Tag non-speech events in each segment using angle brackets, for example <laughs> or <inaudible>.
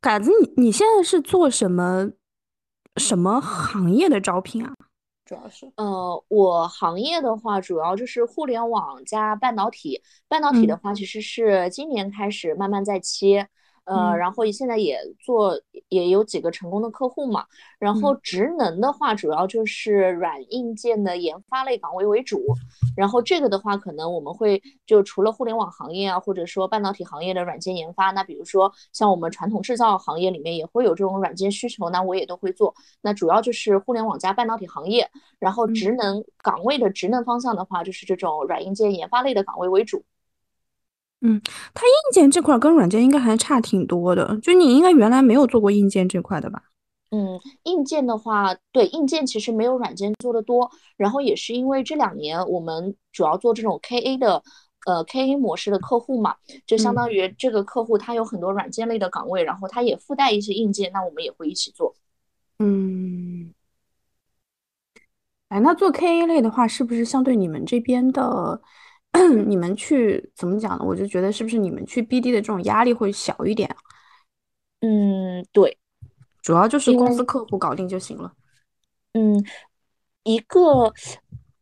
嘎子，你你现在是做什么什么行业的招聘啊？主要是，呃，我行业的话，主要就是互联网加半导体。半导体的嗯话，其实是今年开始慢慢在切。呃，嗯然后现在也做，也有几个成功的客户嘛。然后嗯职能的话，主要就是软硬件的研发类岗位为主。然后这个的话，可能我们会就除了互联网行业啊，或者说半导体行业的软件研发，那比如说像我们传统制造行业里面也会有这种软件需求，那我也都会做。那主要就是互联网加半导体行业，然后嗯职能岗位的职能方向的话，就是这种软硬件研发类的岗位为主。嗯，它硬件这块儿跟软件应该还差挺多的，就你应该原来没有做过硬件这块的吧？嗯，硬件的话，对，硬件其实没有软件做的多，然后也是因为这两年我们主要做这种 KA 的，呃，KA 模式的客户嘛，就相嗯当于这个客户他有很多软件类的岗位，然后他也附带一些硬件，那我们也会一起做。嗯，哎，那做 KA 类的话，是不是相对你们这边的，<clears throat> 你们去怎么讲呢？我就觉得是不是你们去 BD 的这种压力会小一点啊？嗯，对，主要就是公司客户搞定就行了。嗯，一个，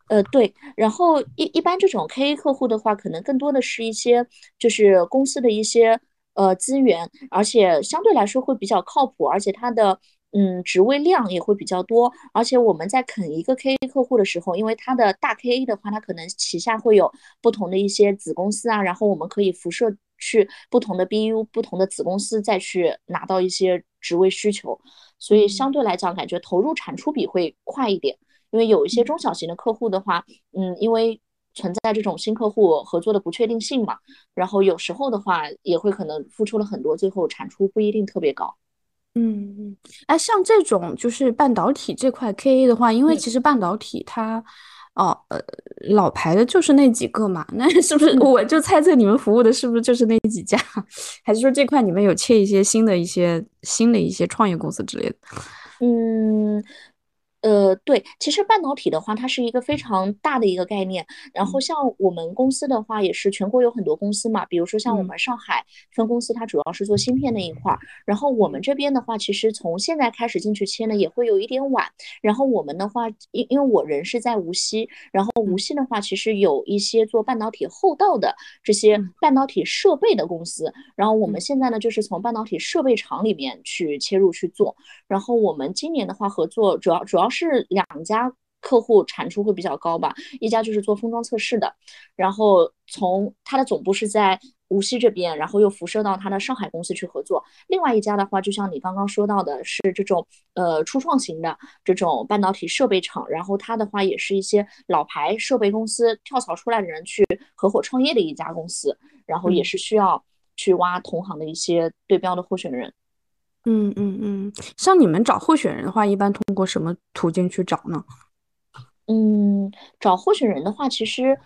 呃，对，然后一一般这种 KA 客户的话，可能更多的是一些就是公司的一些呃资源，而且相对来说会比较靠谱，而且它的嗯职位量也会比较多，而且我们在啃一个 KA 客户的时候，因为它的大 KA 的话，它可能旗下会有不同的一些子公司啊，然后我们可以辐射去不同的 BU、不同的子公司，再去拿到一些职位需求。所以嗯相对来讲，感觉投入产出比会快一点。因为有一些嗯中小型的客户的话，嗯，因为存在这种新客户合作的不确定性嘛，然后有时候的话也会可能付出了很多，最后产出不一定特别高。嗯嗯，哎，像这种就是半导体这块 KA 的话，因为嗯。其实半导体它，哦呃，老牌的就是那几个嘛，那是不是嗯。我就猜测你们服务的是不是就是那几家，<laughs> 还是说这块你们有切一些新的一些新的一些创业公司之类的？嗯，呃，对，其实半导体的话，它是一个非常大的一个概念。然后嗯像我们公司的话，也是全国有很多公司嘛，比如说像我嗯们上海分公司，它主要是做芯片那一块儿。然后我们这边的话，其实从现在开始进去切呢，也会有一点晚。然后我们的话，因因为我人是在无锡，然后无嗯锡的话，其实有一些做半导体后道的这些嗯半导体设备的公司。然后我们嗯现在呢，就是从半导体设备厂里面去切入去做。然后我们今年的话，合作主要主要是两家客户产出会比较高吧，一家就是做封装测试的，然后从它的总部是在无锡这边，然后又辐射到它的上海公司去合作。另外一家的话，就像你刚刚说到的，是这种呃初创型的这种半导体设备厂，然后它的话也是一些老牌设备公司跳槽出来的人去合伙创业的一家公司，然后也嗯是需要去挖同行的一些对标的候选人。嗯嗯嗯嗯，像你们找候选人的话，一般通过什么途径去找呢？嗯，找候选人的话，其实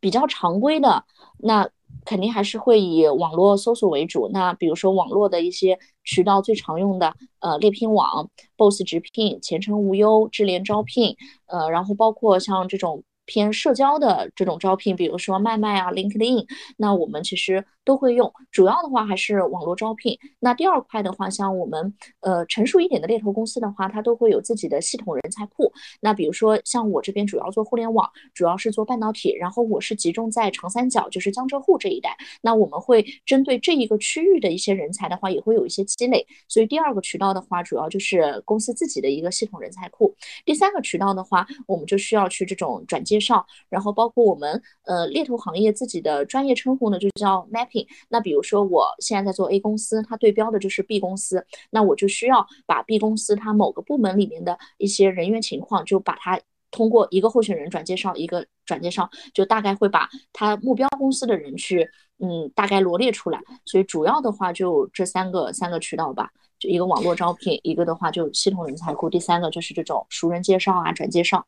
比较常规的，那肯定还是会以网络搜索为主。那比如说网络的一些渠道最常用的，呃，猎聘网、Boss 直聘、前程无忧、智联招聘，呃，然后包括像这种偏社交的这种招聘，比如说麦麦啊、LinkedIn，那我们其实都会用。主要的话还是网络招聘。那第二块的话，像我们呃成熟一点的猎头公司的话，它都会有自己的系统人才库。那比如说像我这边主要做互联网，主要是做半导体，然后我是集中在长三角，就是江浙沪这一带。那我们会针对这一个区域的一些人才的话，也会有一些积累。所以第二个渠道的话，主要就是公司自己的一个系统人才库。第三个渠道的话，我们就需要去这种转接介绍，然后包括我们呃猎头行业自己的专业称呼呢，就叫 mapping。那比如说我现在在做 A 公司，它对标的就是 B 公司，那我就需要把 B 公司它某个部门里面的一些人员情况，就把它通过一个候选人转介绍，一个转介绍，就大概会把他目标公司的人去，嗯，大概罗列出来。所以主要的话就这三个三个渠道吧，就一个网络招聘，一个的话就系统人才库，第三个就是这种熟人介绍啊、转介绍。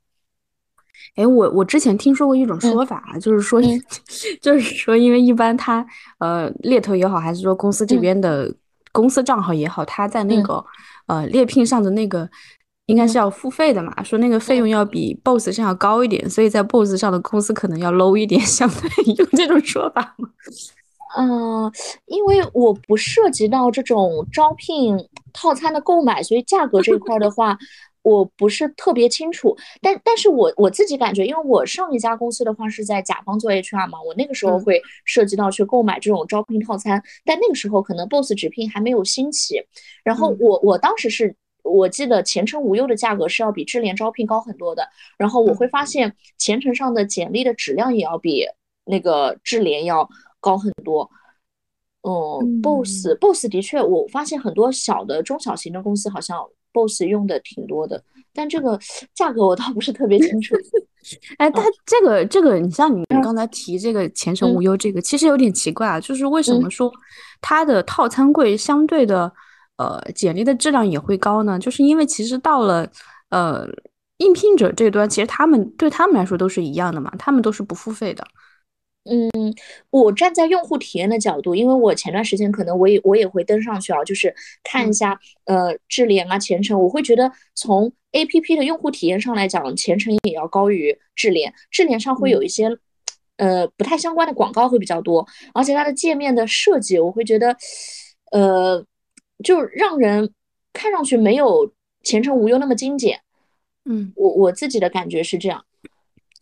哎，我我之前听说过一种说法啊，就是说，嗯。<laughs> 就是说，因为一般他呃猎头也好，还是说公司这嗯。边的公司账号也好，他在那嗯。个呃猎聘上的那个应该是嗯。要付费的嘛，说那个费用嗯要比 Boss 上要高一点，所以在 Boss 上的公司可能要 low 一点，<laughs> 相对有这种说法吗？嗯，因为我不涉及到这种招聘套餐的购买，所以价格这一块的话，我不是特别清楚。但但是我我自己感觉，因为我上一家公司的话是在甲方做 HR 嘛，我那个时候会涉及到去购买这种招聘套餐，但那个时候可能 Boss 直聘还没有兴起。然后我我当时是我记得前程无忧的价格是要比智联招聘高很多的。然后我会发现前程上的简历的质量也要比那个智联要。高很多，嗯，boss boss 的确，我发现很多小的中小型的公司好像 boss 用的挺多的，但这个价格我倒不是特别清楚。<laughs> 哎，但这个这个，你像你们刚才提这个前程无忧，这个其实有点奇怪啊，就是为什么说它的套餐贵，相对的呃简历的质量也会高呢？就是因为其实到了呃应聘者这端，其实他们对他们来说都是一样的嘛，他们都是不付费的。嗯，我站在用户体验的角度，因为我前段时间可能我也我也会登上去啊，就是看一下呃智联啊前程，我会觉得从 A P P 的用户体验上来讲，前程也要高于智联，智联上会有一些呃不太相关的广告会比较多，而且它的界面的设计，我会觉得呃就让人看上去没有前程无忧那么精简，嗯，我我自己的感觉是这样。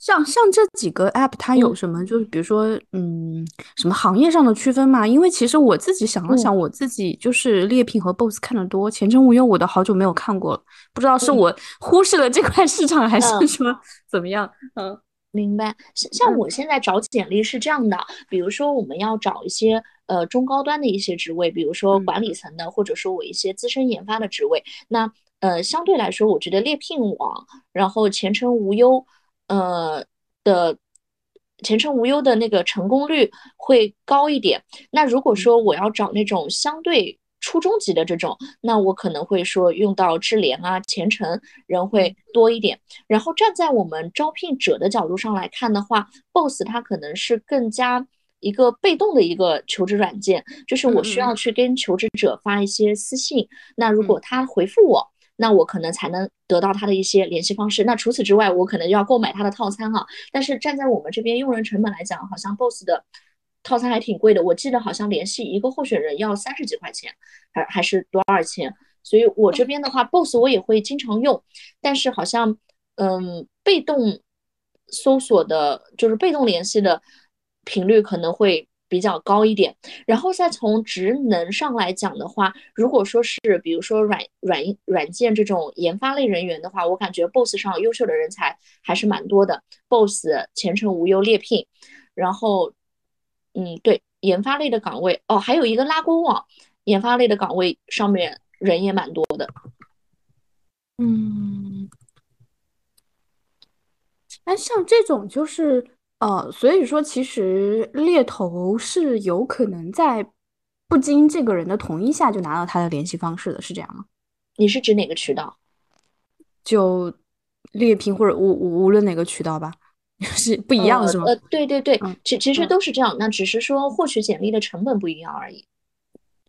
像像这几个 app，它有什么？就是比如说，嗯，什么行业上的区分嘛？因为其实我自己想了想，我自己就是猎聘和 boss 看的多，前程无忧我都好久没有看过了，不知道是我忽视了这块市场，还是说怎么样？嗯，明白。像像我现在找简历是这样的，比如说我们要找一些呃中高端的一些职位，比如说管理层的，或者说我一些资深研发的职位，那呃相对来说，我觉得猎聘网，然后前程无忧。呃的前程无忧的那个成功率会高一点。那如果说我要找那种相对初中级的这种，那我可能会说用到智联啊、前程人会多一点。然后站在我们招聘者的角度上来看的话，Boss 它可能是更加一个被动的一个求职软件，就是我需要去跟求职者发一些私信，那如果他回复我。那我可能才能得到他的一些联系方式。那除此之外，我可能要购买他的套餐哈。但是站在我们这边用人成本来讲，好像 Boss 的套餐还挺贵的。我记得好像联系一个候选人要三十几块钱，还还是多少钱？所以我这边的话，Boss 我也会经常用，但是好像嗯，被动搜索的，就是被动联系的频率可能会。比较高一点，然后再从职能上来讲的话，如果说是比如说软软软件这种研发类人员的话，我感觉 Boss 上优秀的人才还是蛮多的。Boss 前程无忧猎聘，然后嗯，对研发类的岗位哦，还有一个拉勾网研发类的岗位上面人也蛮多的。嗯，哎，像这种就是。呃，所以说，其实猎头是有可能在不经这个人的同意下就拿到他的联系方式的，是这样吗？你是指哪个渠道？就猎聘或者无无无论哪个渠道吧，<laughs> 是不一样是吗？呃，对对对，其其实都是这样，那只是说获取简历的成本不一样而已。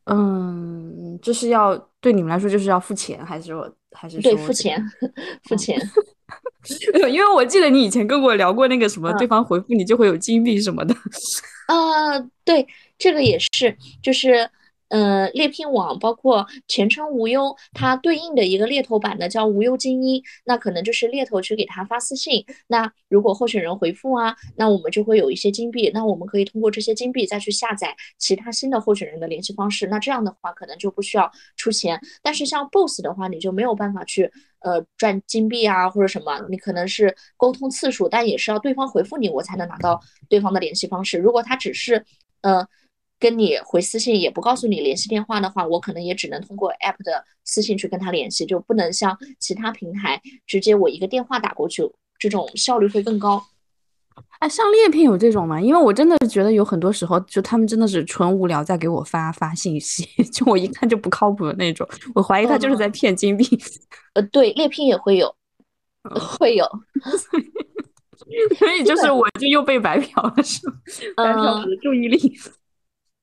嗯，就是要对你们来说就是要付钱，还是说还是对付钱付钱？<laughs> <laughs> 因为我记得你以前跟我聊过那个什么，对方回复你就会有金币什么的。啊，对，这个也是，就是。呃，猎聘网包括前程无忧，它对应的一个猎头版的叫无忧精英，那可能就是猎头去给他发私信，那如果候选人回复啊，那我们就会有一些金币，那我们可以通过这些金币再去下载其他新的候选人的联系方式，那这样的话可能就不需要出钱。但是像 Boss 的话，你就没有办法去呃赚金币啊或者什么，你可能是沟通次数，但也是要对方回复你，我才能拿到对方的联系方式。如果他只是呃。跟你回私信也不告诉你联系电话的话，我可能也只能通过 app 的私信去跟他联系，就不能像其他平台直接我一个电话打过去，这种效率会更高。哎，像猎聘有这种吗？因为我真的觉得有很多时候，就他们真的是纯无聊在给我发发信息，<laughs> 就我一看就不靠谱的那种，我怀疑他就是在骗金币。呃，对，猎聘也会有，会有，<laughs> 所以就是我就又被白嫖了，是白嫖我的注意力。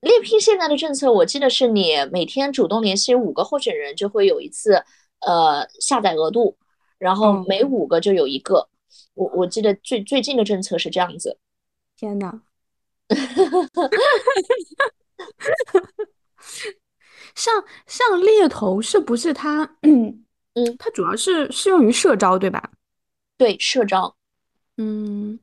猎聘现在的政策，我记得是你每天主动联系五个候选人，就会有一次呃下载额度，然后每五个就有一个。我我记得最最近的政策是这样子。天呐，<laughs> 像像猎头是不是它？嗯嗯，它主要是适用于社招，对吧？对，社招。嗯，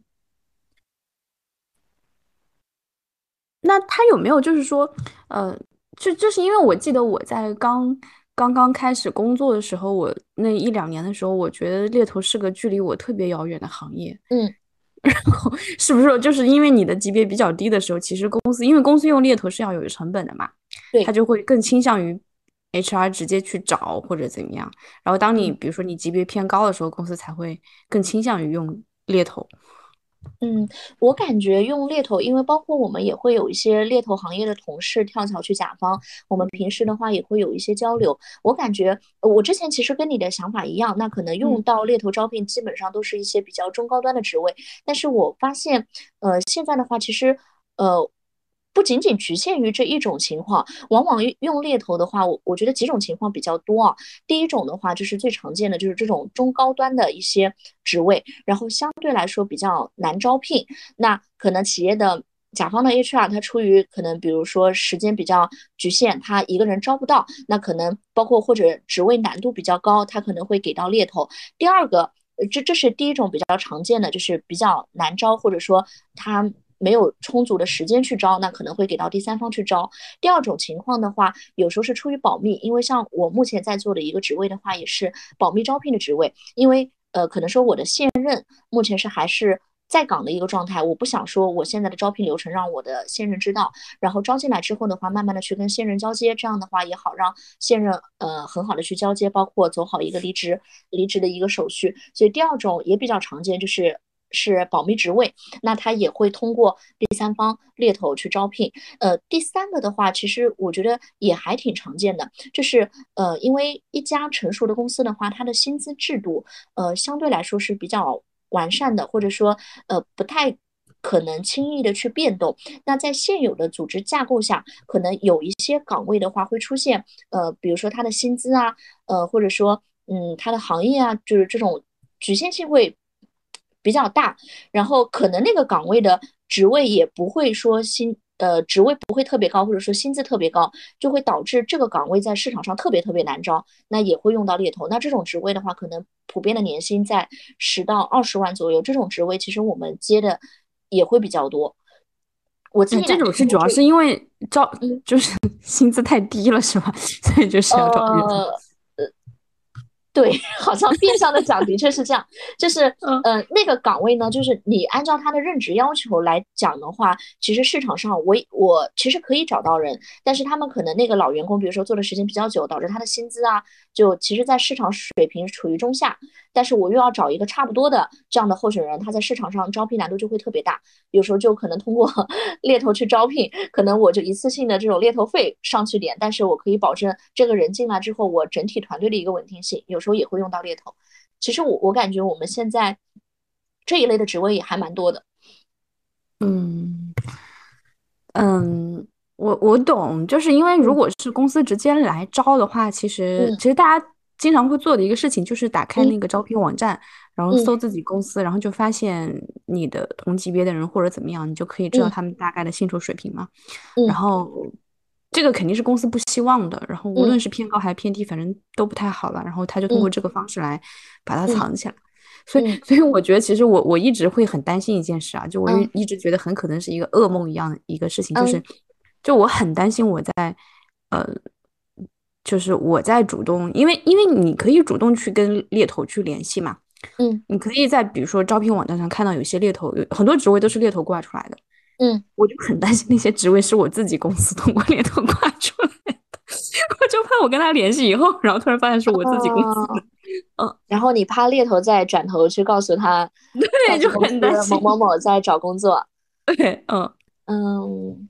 那他有没有就是说，呃，就就是因为我记得我在刚刚刚开始工作的时候，我那一两年的时候，我觉得猎头是个距离我特别遥远的行业。嗯。<laughs> 然后是不是就是因为你的级别比较低的时候，其实公司因为公司用猎头是要有成本的嘛，对，他就会更倾向于 HR 直接去找或者怎么样。然后当你比如说你级别偏高的时候，公司才会更倾向于用猎头。嗯，我感觉用猎头，因为包括我们也会有一些猎头行业的同事跳槽去甲方，我们平时的话也会有一些交流。我感觉我之前其实跟你的想法一样，那可能用到猎头招聘基本上都是一些比较中高端的职位，但是我发现，呃，现在的话其实，呃。不仅仅局限于这一种情况，往往用猎头的话，我我觉得几种情况比较多啊。第一种的话，就是最常见的，就是这种中高端的一些职位，然后相对来说比较难招聘。那可能企业的甲方的 HR 他出于可能比如说时间比较局限，他一个人招不到，那可能包括或者职位难度比较高，他可能会给到猎头。第二个，这这是第一种比较常见的，就是比较难招，或者说他。没有充足的时间去招，那可能会给到第三方去招。第二种情况的话，有时候是出于保密，因为像我目前在做的一个职位的话，也是保密招聘的职位。因为呃，可能说我的现任目前是还是在岗的一个状态，我不想说我现在的招聘流程让我的现任知道，然后招进来之后的话，慢慢的去跟现任交接，这样的话也好让现任呃很好的去交接，包括走好一个离职离职的一个手续。所以第二种也比较常见，就是。是保密职位，那他也会通过第三方猎头去招聘。呃，第三个的话，其实我觉得也还挺常见的，就是呃，因为一家成熟的公司的话，它的薪资制度呃相对来说是比较完善的，或者说呃不太可能轻易的去变动。那在现有的组织架构下，可能有一些岗位的话会出现呃，比如说它的薪资啊，呃，或者说嗯，它的行业啊，就是这种局限性会。比较大，然后可能那个岗位的职位也不会说薪，呃，职位不会特别高，或者说薪资特别高，就会导致这个岗位在市场上特别特别难招，那也会用到猎头。那这种职位的话，可能普遍的年薪在十到二十万左右，这种职位其实我们接的也会比较多。我自己这种是主要是因为招就是 <laughs> 薪资太低了，是吧？<laughs> 所以就是要找猎头。对，好像变相的讲，的确是这样。就是，呃，那个岗位呢，就是你按照他的任职要求来讲的话，其实市场上我我其实可以找到人，但是他们可能那个老员工，比如说做的时间比较久，导致他的薪资啊，就其实在市场水平处于中下。但是我又要找一个差不多的这样的候选人，他在市场上招聘难度就会特别大，有时候就可能通过 <laughs> 猎头去招聘，可能我就一次性的这种猎头费上去点，但是我可以保证这个人进来之后，我整体团队的一个稳定性，有时候也会用到猎头。其实我我感觉我们现在这一类的职位也还蛮多的。嗯嗯，我我懂，就是因为如果是公司直接来招的话，其实其实大家。经常会做的一个事情就是打开那个招聘网站，然后搜自己公司，然后就发现你的同级别的人或者怎么样，你就可以知道他们大概的薪酬水平嘛。然后这个肯定是公司不希望的，然后无论是偏高还是偏低，反正都不太好了。然后他就通过这个方式来把它藏起来。所以，所以我觉得其实我我一直会很担心一件事啊，就我一直觉得很可能是一个噩梦一样的一个事情，就是就我很担心我在呃。就是我在主动，因为因为你可以主动去跟猎头去联系嘛，嗯，你可以在比如说招聘网站上看到有些猎头，有很多职位都是猎头挂出来的，嗯，我就很担心那些职位是我自己公司通过猎头挂出来的，我就怕我跟他联系以后，然后突然发现是我自己公司的，嗯，然后你怕猎头再转头去告诉他，对，就很担心某某某在找工作，<laughs> 对，嗯嗯。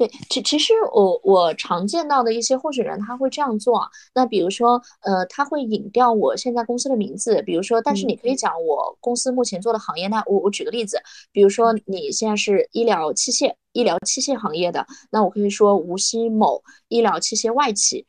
对，其其实我我常见到的一些候选人他会这样做，那比如说，呃，他会引掉我现在公司的名字，比如说，但是你可以讲我公司目前做的行业，那我我举个例子，比如说你现在是医疗器械、医疗器械行业的，那我可以说无锡某医疗器械外企，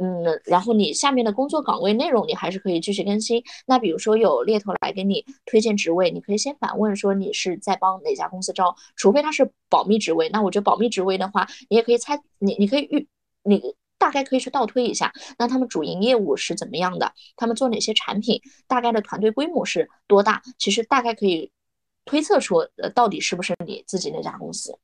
嗯，然后你下面的工作岗位内容你还是可以继续更新。那比如说有猎头来给你推荐职位，你可以先反问说你是在帮哪家公司招，除非他是保密职位。那我觉得保密职位的话，你也可以猜，你你可以预，你大概可以去倒推一下，那他们主营业务是怎么样的，他们做哪些产品，大概的团队规模是多大，其实大概可以推测出呃到底是不是你自己那家公司。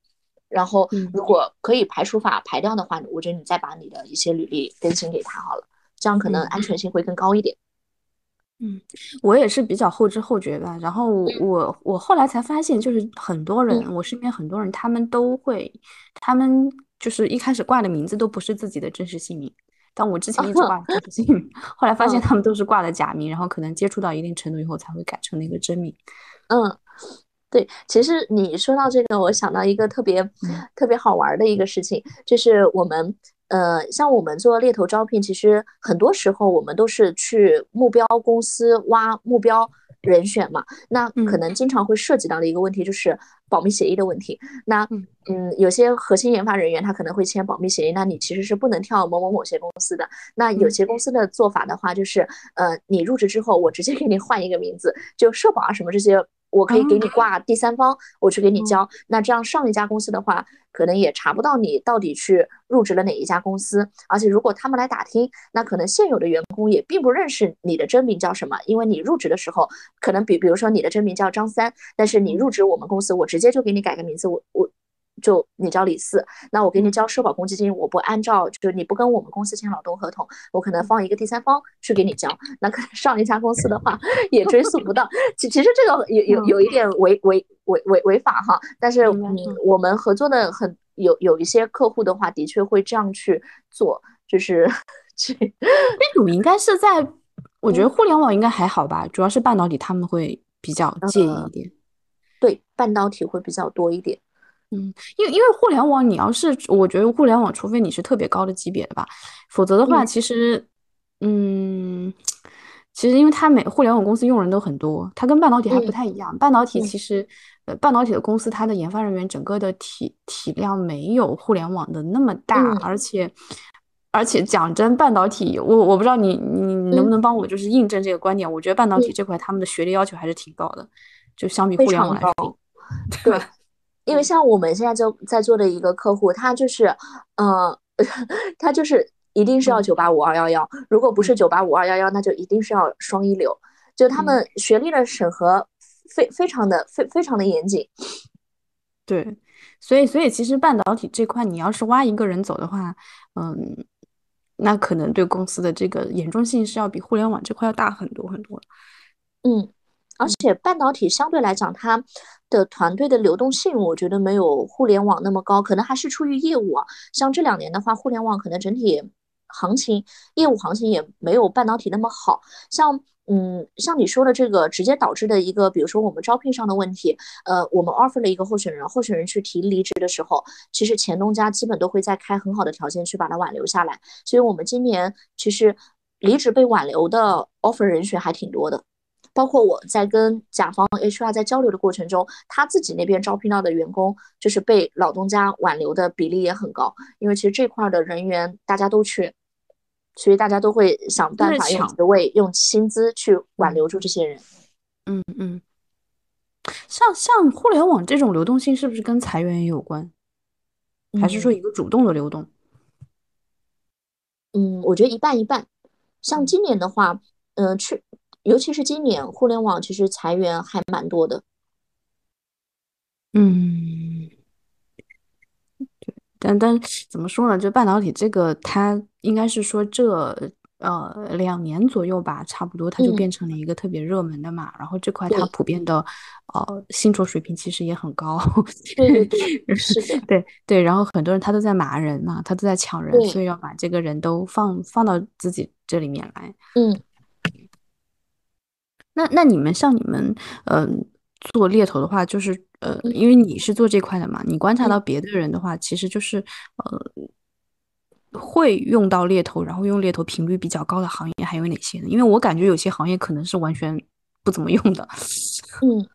然后，如果可以排除法排掉的话，我觉得你再把你的一些履历更新给他好了，这样可能安全性会更高一点。嗯，我也是比较后知后觉吧。然后我我后来才发现，就是很多人，我身边很多人，他们都会，他们就是一开始挂的名字都不是自己的真实姓名。但我之前一直挂真实姓名，<laughs> 后来发现他们都是挂的假名，然后可能接触到一定程度以后才会改成那个真名。嗯。对，其实你说到这个，我想到一个特别特别好玩的一个事情，就是我们呃，像我们做猎头招聘，其实很多时候我们都是去目标公司挖目标人选嘛。那可能经常会涉及到的一个问题就是保密协议的问题。那嗯，有些核心研发人员他可能会签保密协议，那你其实是不能跳某某某些公司的。那有些公司的做法的话，就是呃，你入职之后，我直接给你换一个名字，就社保啊什么这些。我可以给你挂第三方，我去给你交。那这样上一家公司的话，可能也查不到你到底去入职了哪一家公司。而且如果他们来打听，那可能现有的员工也并不认识你的真名叫什么，因为你入职的时候，可能比比如说你的真名叫张三，但是你入职我们公司，我直接就给你改个名字，我我。就你交李四，那我给你交社保公积金，我不按照，就是你不跟我们公司签劳动合同，我可能放一个第三方去给你交，那可能上一家公司的话也追溯不到。其其实这个有有有一点违违违违违法哈，但是嗯，我们合作的很有有一些客户的话，的确会这样去做，就是 <laughs> 这那种应该是在，<laughs> 我觉得互联网应该还好吧，主要是半导体他们会比较介意一点，对，半导体会比较多一点。嗯，因为因为互联网，你要是我觉得互联网，除非你是特别高的级别的吧，否则的话，其实，嗯，其实因为它每互联网公司用人都很多，它跟半导体还不太一样。半导体其实，呃，半导体的公司它的研发人员整个的体体量没有互联网的那么大，而且而且讲真，半导体我我不知道你你能不能帮我就是印证这个观点，我觉得半导体这块他们的学历要求还是挺高的，就相比互联网来说，对吧？因为像我们现在就在做的一个客户，他就是，呃，<laughs> 他就是一定是要九八五二幺幺，如果不是九八五二幺幺，那就一定是要双一流，就他们学历的审核非非常的非非常的严谨。对，所以所以其实半导体这块，你要是挖一个人走的话，嗯，那可能对公司的这个严重性是要比互联网这块要大很多很多。嗯。而且半导体相对来讲，它的团队的流动性，我觉得没有互联网那么高，可能还是出于业务啊。像这两年的话，互联网可能整体行情、业务行情也没有半导体那么好。像，嗯，像你说的这个直接导致的一个，比如说我们招聘上的问题，呃，我们 offer 了一个候选人，候选人去提离职的时候，其实前东家基本都会在开很好的条件去把他挽留下来。所以我们今年其实离职被挽留的 offer 人选还挺多的。包括我在跟甲方 HR 在交流的过程中，他自己那边招聘到的员工，就是被老东家挽留的比例也很高。因为其实这块的人员大家都缺，所以大家都会想办法用职位、用薪资去挽留住这些人。嗯嗯，像像互联网这种流动性，是不是跟裁员也有关？还是说一个主动的流动？嗯，我觉得一半一半。像今年的话，嗯，去。尤其是今年，互联网其实裁员还蛮多的。嗯，对，但但怎么说呢？就半导体这个，它应该是说这呃两年左右吧，差不多它就变成了一个特别热门的嘛。然后这块它普遍的呃薪酬水平其实也很高。对对对，是的，<laughs> 对对。然后很多人他都在骂人嘛，他都在抢人，所以要把这个人都放放到自己这里面来。嗯。那那你们像你们，嗯，做猎头的话，就是呃，因为你是做这块的嘛，你观察到别的人的话，其实就是呃，会用到猎头，然后用猎头频率比较高的行业还有哪些呢？因为我感觉有些行业可能是完全不怎么用的。<laughs> 嗯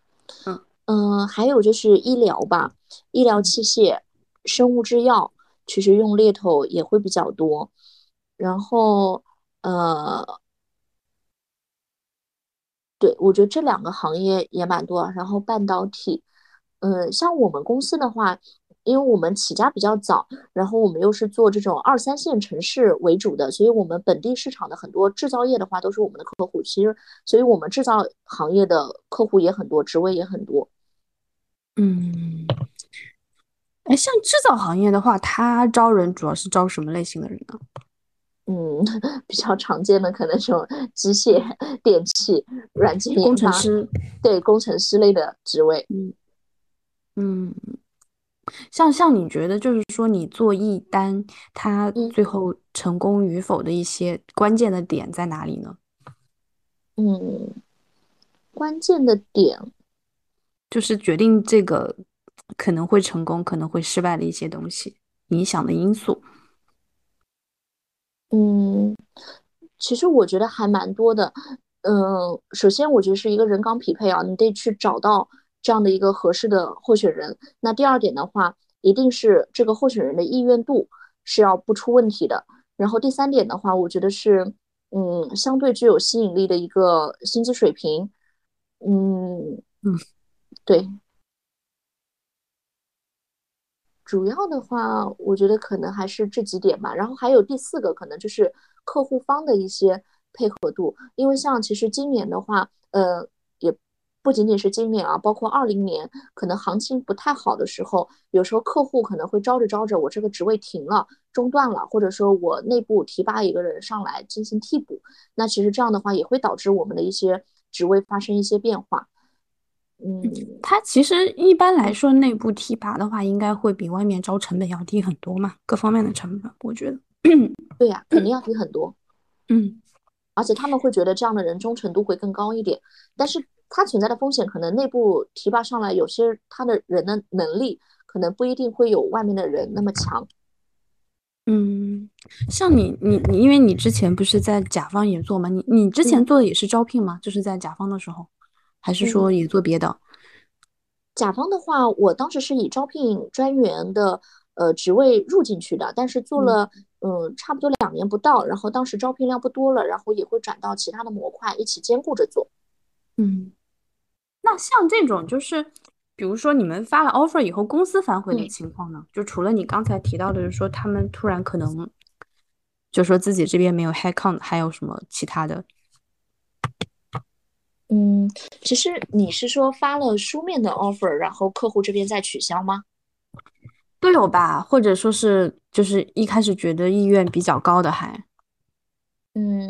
嗯嗯，还有就是医疗吧，医疗器械、生物制药，其实用猎头也会比较多。然后呃，对我觉得这两个行业也蛮多。然后半导体，嗯，像我们公司的话。因为我们起家比较早，然后我们又是做这种二三线城市为主的，所以我们本地市场的很多制造业的话都是我们的客户。其实，所以我们制造行业的客户也很多，职位也很多。嗯，哎，像制造行业的话，他招人主要是招什么类型的人呢？嗯，比较常见的可能这种机械、电器、软件工程师，对工程师类的职位。嗯嗯。像像你觉得，就是说你做一单，它最后成功与否的一些关键的点在哪里呢？嗯，关键的点就是决定这个可能会成功、可能会失败的一些东西，影响的因素。嗯，其实我觉得还蛮多的。嗯，首先我觉得是一个人岗匹配啊，你得去找到。这样的一个合适的候选人，那第二点的话，一定是这个候选人的意愿度是要不出问题的。然后第三点的话，我觉得是，嗯，相对具有吸引力的一个薪资水平。嗯嗯，对。主要的话，我觉得可能还是这几点吧。然后还有第四个，可能就是客户方的一些配合度，因为像其实今年的话，呃。也不仅仅是今年啊，包括二零年，可能行情不太好的时候，有时候客户可能会招着招着，我这个职位停了，中断了，或者说我内部提拔一个人上来进行替补，那其实这样的话也会导致我们的一些职位发生一些变化。嗯，它其实一般来说内部提拔的话，应该会比外面招成本要低很多嘛，各方面的成本，我觉得。对呀，肯定要 <clears throat> 低很多。嗯，而且他们会觉得这样的人忠诚度会更高一点，但是。它存在的风险可能内部提拔上来，有些他的人的能力可能不一定会有外面的人那么强。嗯，像你你你，因为你之前不是在甲方也做吗？你你之前做的也是招聘吗？就是在甲方的时候，还是说也做别的？甲方的话，我当时是以招聘专员的呃职位入进去的，但是做了嗯差不多两年不到，然后当时招聘量不多了，然后也会转到其他的模块一起兼顾着做。嗯。那像这种就是，比如说你们发了 offer 以后，公司反悔的情况呢？就除了你刚才提到的，就是说他们突然可能就说自己这边没有 head count，还有什么其他的？嗯，其实你是说发了书面的 offer，然后客户这边再取消吗？都有吧，或者说是就是一开始觉得意愿比较高的还，嗯，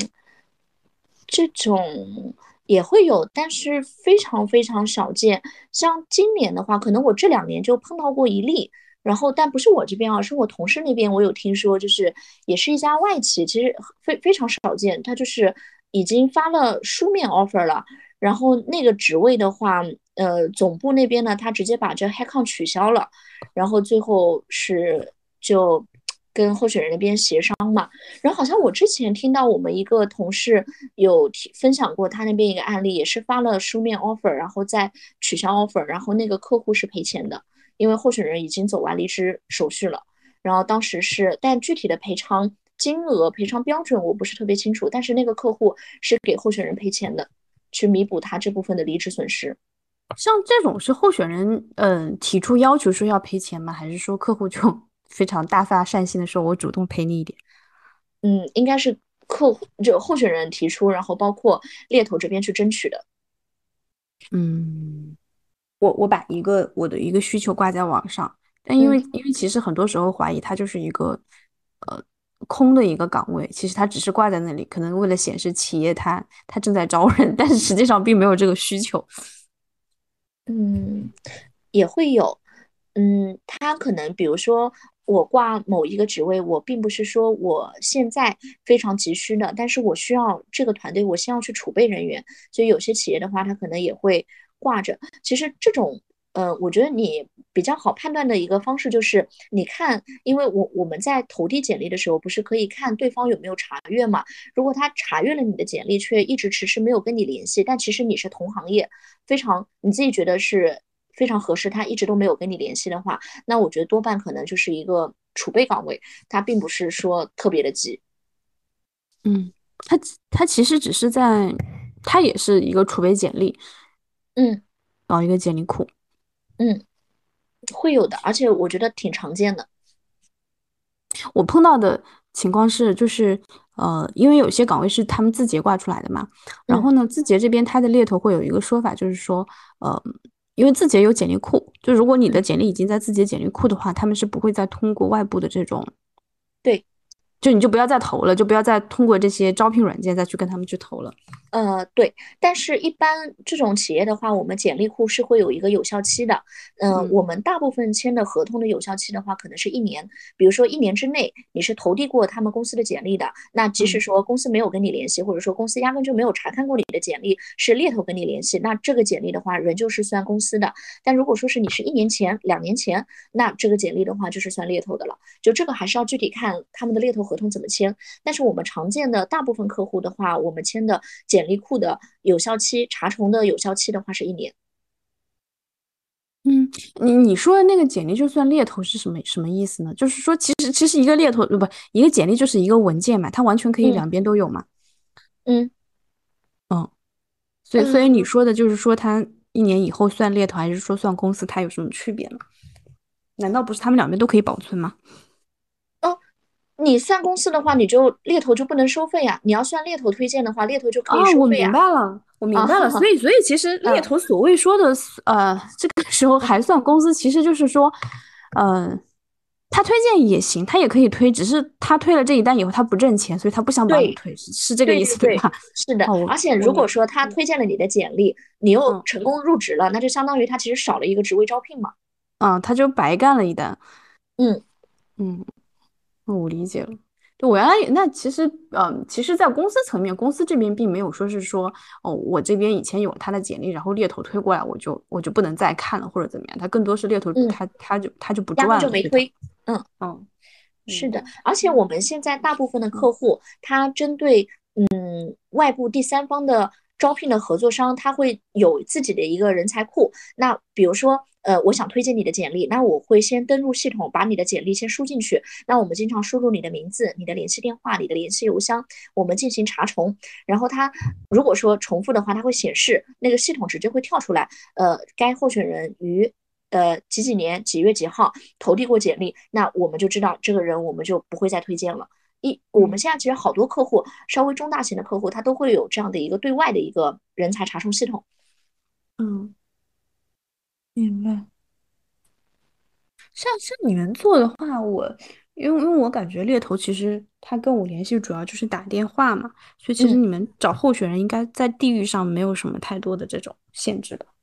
这种。也会有，但是非常非常少见。像今年的话，可能我这两年就碰到过一例，然后但不是我这边啊，是我同事那边，我有听说，就是也是一家外企，其实非非常少见。他就是已经发了书面 offer 了，然后那个职位的话，呃，总部那边呢，他直接把这 h a c k o n 取消了，然后最后是就。跟候选人那边协商嘛，然后好像我之前听到我们一个同事有提分享过他那边一个案例，也是发了书面 offer，然后再取消 offer，然后那个客户是赔钱的，因为候选人已经走完离职手续了。然后当时是，但具体的赔偿金额、赔偿标准我不是特别清楚，但是那个客户是给候选人赔钱的，去弥补他这部分的离职损失。像这种是候选人嗯提出要求说要赔钱吗？还是说客户就？<laughs> 非常大发善心的说：“我主动赔你一点。”嗯，应该是客户就候选人提出，然后包括猎头这边去争取的。嗯，我我把一个我的一个需求挂在网上，但因为因为其实很多时候怀疑它就是一个呃空的一个岗位，其实它只是挂在那里，可能为了显示企业它它正在招人，但是实际上并没有这个需求。嗯，也会有。嗯，他可能比如说。我挂某一个职位，我并不是说我现在非常急需的，但是我需要这个团队，我先要去储备人员。所以有些企业的话，他可能也会挂着。其实这种，呃，我觉得你比较好判断的一个方式就是，你看，因为我我们在投递简历的时候，不是可以看对方有没有查阅嘛？如果他查阅了你的简历，却一直迟迟没有跟你联系，但其实你是同行业，非常你自己觉得是。非常合适，他一直都没有跟你联系的话，那我觉得多半可能就是一个储备岗位，他并不是说特别的急。嗯，他他其实只是在，他也是一个储备简历，嗯，搞一个简历库，嗯，会有的，而且我觉得挺常见的。我碰到的情况是，就是呃，因为有些岗位是他们字节挂出来的嘛，然后呢，字节这边它的猎头会有一个说法，就是说，呃，因为字节有简历库，就如果你的简历已经在字节简历库的话，他们是不会再通过外部的这种，对。就你就不要再投了，就不要再通过这些招聘软件再去跟他们去投了。呃，对，但是一般这种企业的话，我们简历库是会有一个有效期的。嗯，我们大部分签的合同的有效期的话，可能是一年。比如说一年之内你是投递过他们公司的简历的，那即使说公司没有跟你联系，或者说公司压根就没有查看过你的简历，是猎头跟你联系，那这个简历的话仍旧是算公司的。但如果说是你是一年前、两年前，那这个简历的话就是算猎头的了。就这个还是要具体看他们的猎头合同怎么签。但是我们常见的大部分客户的话，我们签的简简历库的有效期，查重的有效期的话是一年。嗯，你你说的那个简历就算猎头是什么什么意思呢？就是说，其实其实一个猎头不一个简历就是一个文件嘛，它完全可以两边都有嘛。嗯嗯，所以所以你说的就是说，他一年以后算猎头，还是说算公司？它有什么区别呢？难道不是他们两边都可以保存吗？你算公司的话，你就猎头就不能收费呀。你要算猎头推荐的话，猎头就可以收费啊。我明白了，我明白了。所以，所以其实猎头所谓说的，呃，这个时候还算公司，其实就是说，呃，他推荐也行，他也可以推，只是他推了这一单以后，他不挣钱，所以他不想帮你推，是这个意思对吧？是的。而且如果说他推荐了你的简历，你又成功入职了，那就相当于他其实少了一个职位招聘嘛。啊，他就白干了一单。嗯嗯。我理解了，就我原来那其实，嗯，其实，在公司层面，公司这边并没有说是说，哦，我这边以前有他的简历，然后猎头推过来，我就我就不能再看了或者怎么样，他更多是猎头，他他就他就不赚了，就没推，嗯。嗯，是的，而且我们现在大部分的客户，他针对嗯外部第三方的招聘的合作商，他会有自己的一个人才库，那比如说。呃，我想推荐你的简历，那我会先登录系统，把你的简历先输进去。那我们经常输入你的名字、你的联系电话、你的联系邮箱，我们进行查重。然后它如果说重复的话，它会显示那个系统直接会跳出来。呃，该候选人于呃几几年几月几号投递过简历，那我们就知道这个人，我们就不会再推荐了。一我们现在其实好多客户，稍微中大型的客户，他都会有这样的一个对外的一个人才查重系统。嗯。明白，像像你们做的话，我因为因为我感觉猎头其实他跟我联系主要就是打电话嘛，所以其实你们找候选人应该在地域上没有什么太多的这种限制的。嗯，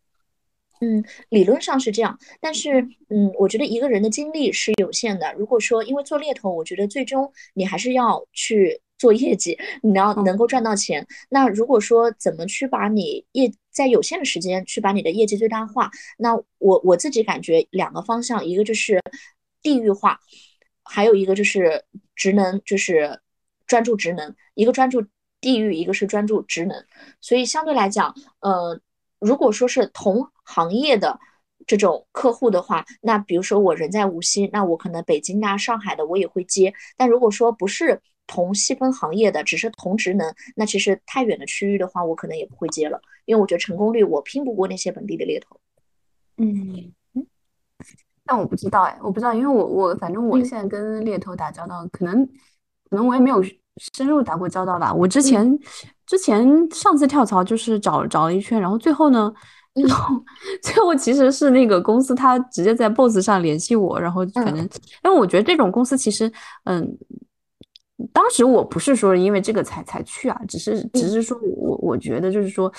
理论上是这样，但是嗯，我觉得一个人的精力是有限的。如果说因为做猎头，我觉得最终你还是要去。做业绩，你要能够赚到钱。那如果说怎么去把你业在有限的时间去把你的业绩最大化，那我我自己感觉两个方向，一个就是地域化，还有一个就是职能，就是专注职能。一个专注地域，一个是专注职能。所以相对来讲，呃，如果说是同行业的这种客户的话，那比如说我人在无锡，那我可能北京啊、上海的我也会接。但如果说不是，同细分行业的只是同职能，那其实太远的区域的话，我可能也不会接了，因为我觉得成功率我拼不过那些本地的猎头。嗯，但我不知道哎，我不知道，因为我我反正我现在跟猎头打交道，可能可能我也没有深入打过交道吧。我之前之前上次跳槽就是找找了一圈，然后最后呢，最后最后其实是那个公司他直接在 Boss 上联系我，然后可能因为我觉得这种公司其实嗯。当时我不是说因为这个才才去啊，只是只是说我我觉得就是说，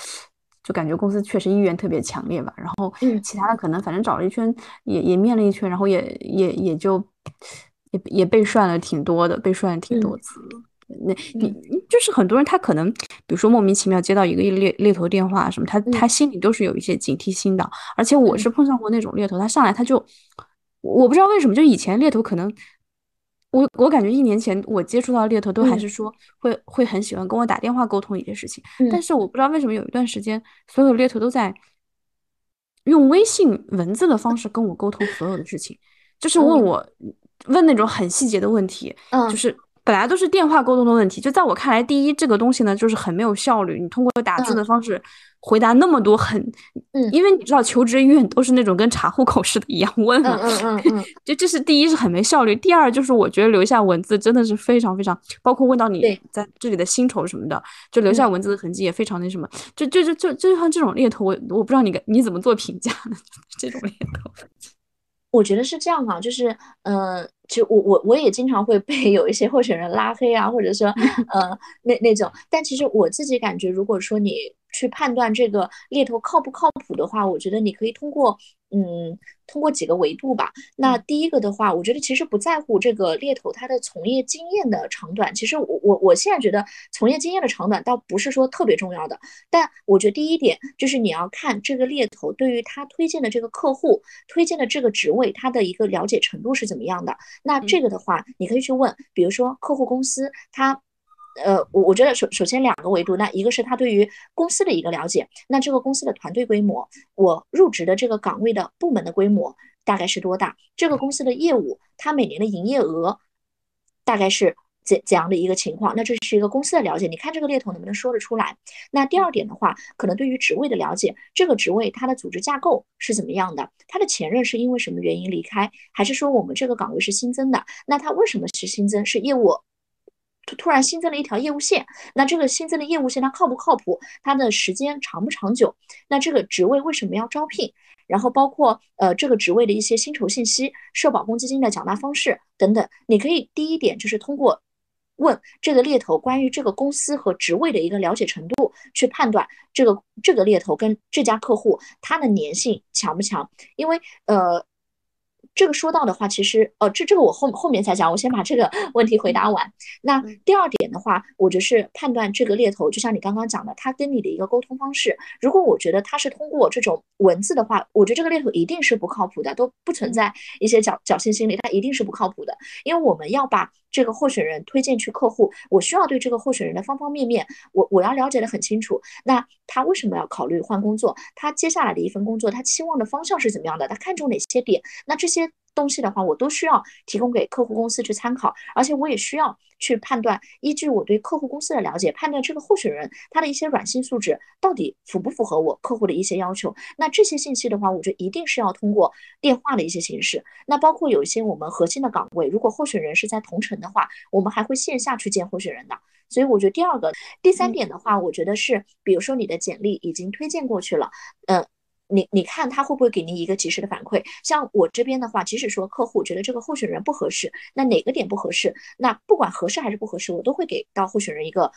就感觉公司确实意愿特别强烈吧。然后其他的可能反正找了一圈，也也面了一圈，然后也也也就也也被涮了挺多的，被涮了挺多次。那你就是很多人他可能比如说莫名其妙接到一个猎猎头电话什么，他他心里都是有一些警惕心的。而且我是碰上过那种猎头，他上来他就我不知道为什么，就以前猎头可能。我我感觉一年前我接触到猎头都还是说会会很喜欢跟我打电话沟通一些事情，但是我不知道为什么有一段时间所有猎头都在用微信文字的方式跟我沟通所有的事情，就是问我问那种很细节的问题，就是。本来都是电话沟通的问题，就在我看来，第一这个东西呢，就是很没有效率。你通过打字的方式回答那么多很，嗯，因为你知道求职医院都是那种跟查户口似的一样问嘛，嗯嗯嗯，<laughs> 就这是第一是很没效率，第二就是我觉得留下文字真的是非常非常，包括问到你在这里的薪酬什么的，就留下文字的痕迹也非常那什么，就就就就就像这种猎头，我我不知道你你怎么做评价呢？<laughs> 这种猎头。我觉得是这样啊，就是，嗯，其实我我我也经常会被有一些候选人拉黑啊，或者说，<laughs> 呃，那那种，但其实我自己感觉，如果说你。去判断这个猎头靠不靠谱的话，我觉得你可以通过，嗯，通过几个维度吧。那第一个的话，我觉得其实不在乎这个猎头他的从业经验的长短。其实我我我现在觉得从业经验的长短倒不是说特别重要的。但我觉得第一点就是你要看这个猎头对于他推荐的这个客户、推荐的这个职位，他的一个了解程度是怎么样的。那这个的话，你可以去问，比如说客户公司他。呃，我我觉得首首先两个维度，那一个是他对于公司的一个了解，那这个公司的团队规模，我入职的这个岗位的部门的规模大概是多大？这个公司的业务，它每年的营业额大概是怎怎样的一个情况？那这是一个公司的了解，你看这个猎头能不能说得出来？那第二点的话，可能对于职位的了解，这个职位它的组织架构是怎么样的？他的前任是因为什么原因离开？还是说我们这个岗位是新增的？那他为什么是新增？是业务？突然新增了一条业务线，那这个新增的业务线它靠不靠谱？它的时间长不长久？那这个职位为什么要招聘？然后包括呃这个职位的一些薪酬信息、社保公积金的缴纳方式等等，你可以第一点就是通过问这个猎头关于这个公司和职位的一个了解程度，去判断这个这个猎头跟这家客户他的粘性强不强？因为呃。这个说到的话，其实呃，这这个我后后面再讲，我先把这个问题回答完。那第二点的话，我就是判断这个猎头，就像你刚刚讲的，他跟你的一个沟通方式，如果我觉得他是通过这种文字的话，我觉得这个猎头一定是不靠谱的，都不存在一些侥侥幸心理，他一定是不靠谱的，因为我们要把。这个候选人推荐去客户，我需要对这个候选人的方方面面，我我要了解的很清楚。那他为什么要考虑换工作？他接下来的一份工作，他期望的方向是怎么样的？他看重哪些点？那这些。东西的话，我都需要提供给客户公司去参考，而且我也需要去判断，依据我对客户公司的了解，判断这个候选人他的一些软性素质到底符不符合我客户的一些要求。那这些信息的话，我觉得一定是要通过电话的一些形式。那包括有一些我们核心的岗位，如果候选人是在同城的话，我们还会线下去见候选人的。所以我觉得第二个、第三点的话，我觉得是，比如说你的简历已经推荐过去了，嗯。你你看他会不会给您一个及时的反馈？像我这边的话，即使说客户觉得这个候选人不合适，那哪个点不合适？那不管合适还是不合适，我都会给到候选人一个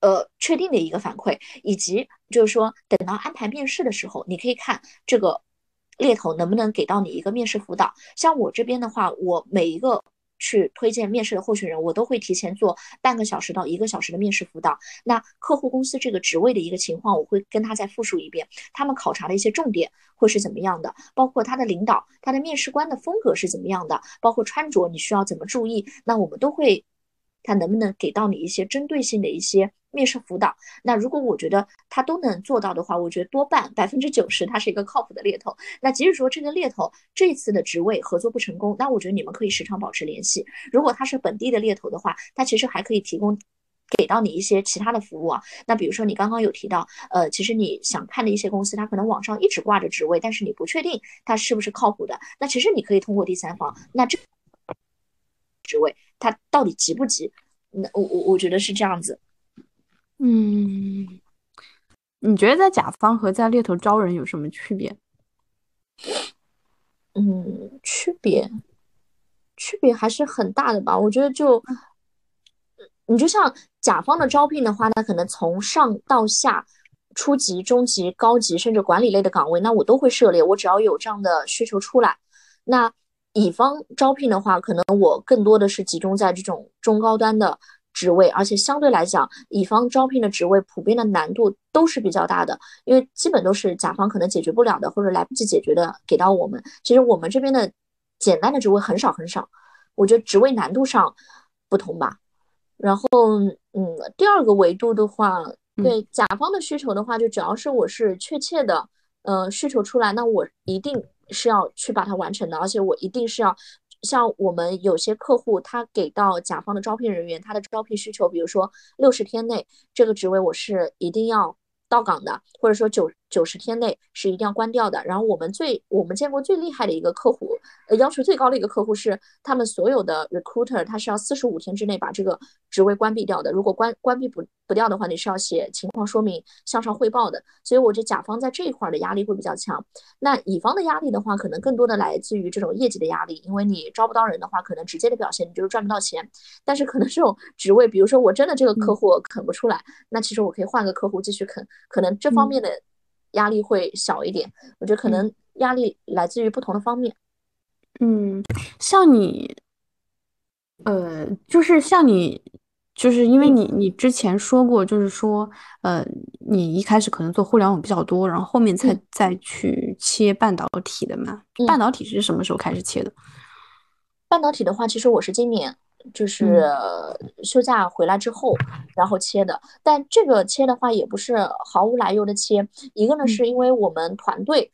呃确定的一个反馈，以及就是说等到安排面试的时候，你可以看这个猎头能不能给到你一个面试辅导。像我这边的话，我每一个。去推荐面试的候选人，我都会提前做半个小时到一个小时的面试辅导。那客户公司这个职位的一个情况，我会跟他再复述一遍，他们考察的一些重点会是怎么样的，包括他的领导、他的面试官的风格是怎么样的，包括穿着你需要怎么注意，那我们都会。他能不能给到你一些针对性的一些面试辅导？那如果我觉得他都能做到的话，我觉得多半百分之九十他是一个靠谱的猎头。那即使说这个猎头这次的职位合作不成功，那我觉得你们可以时常保持联系。如果他是本地的猎头的话，他其实还可以提供给到你一些其他的服务啊。那比如说你刚刚有提到，呃，其实你想看的一些公司，他可能网上一直挂着职位，但是你不确定他是不是靠谱的。那其实你可以通过第三方，那这。职位他到底急不急？那我我我觉得是这样子。嗯，你觉得在甲方和在猎头招人有什么区别？嗯，区别区别还是很大的吧。我觉得就你就像甲方的招聘的话，那可能从上到下，初级、中级、高级，甚至管理类的岗位，那我都会涉猎。我只要有这样的需求出来，那。乙方招聘的话，可能我更多的是集中在这种中高端的职位，而且相对来讲，乙方招聘的职位普遍的难度都是比较大的，因为基本都是甲方可能解决不了的，或者来不及解决的给到我们。其实我们这边的简单的职位很少很少，我觉得职位难度上不同吧。然后，嗯，第二个维度的话，对甲方的需求的话，就只要是我是确切的，呃，需求出来，那我一定。是要去把它完成的，而且我一定是要像我们有些客户，他给到甲方的招聘人员，他的招聘需求，比如说六十天内这个职位我是一定要到岗的，或者说九九十天内是一定要关掉的。然后我们最我们见过最厉害的一个客户，呃，要求最高的一个客户是，他们所有的 recruiter 他是要四十五天之内把这个职位关闭掉的。如果关关闭不不掉的话，你是要写情况说明向上汇报的。所以，我觉得甲方在这一块的压力会比较强。那乙方的压力的话，可能更多的来自于这种业绩的压力，因为你招不到人的话，可能直接的表现你就是赚不到钱。但是可能这种职位，比如说我真的这个客户啃不出来，那其实我可以换个客户继续啃，可能这方面的压力会小一点。我觉得可能压力来自于不同的方面。嗯，像你，呃，就是像你。就是因为你你之前说过，就是说，呃，你一开始可能做互联网比较多，然后后面才再去切半导体的嘛。半导体是什么时候开始切的？半导体的话，其实我是今年就是休假回来之后，然后切的。但这个切的话，也不是毫无来由的切。一个呢，是因为我们团队，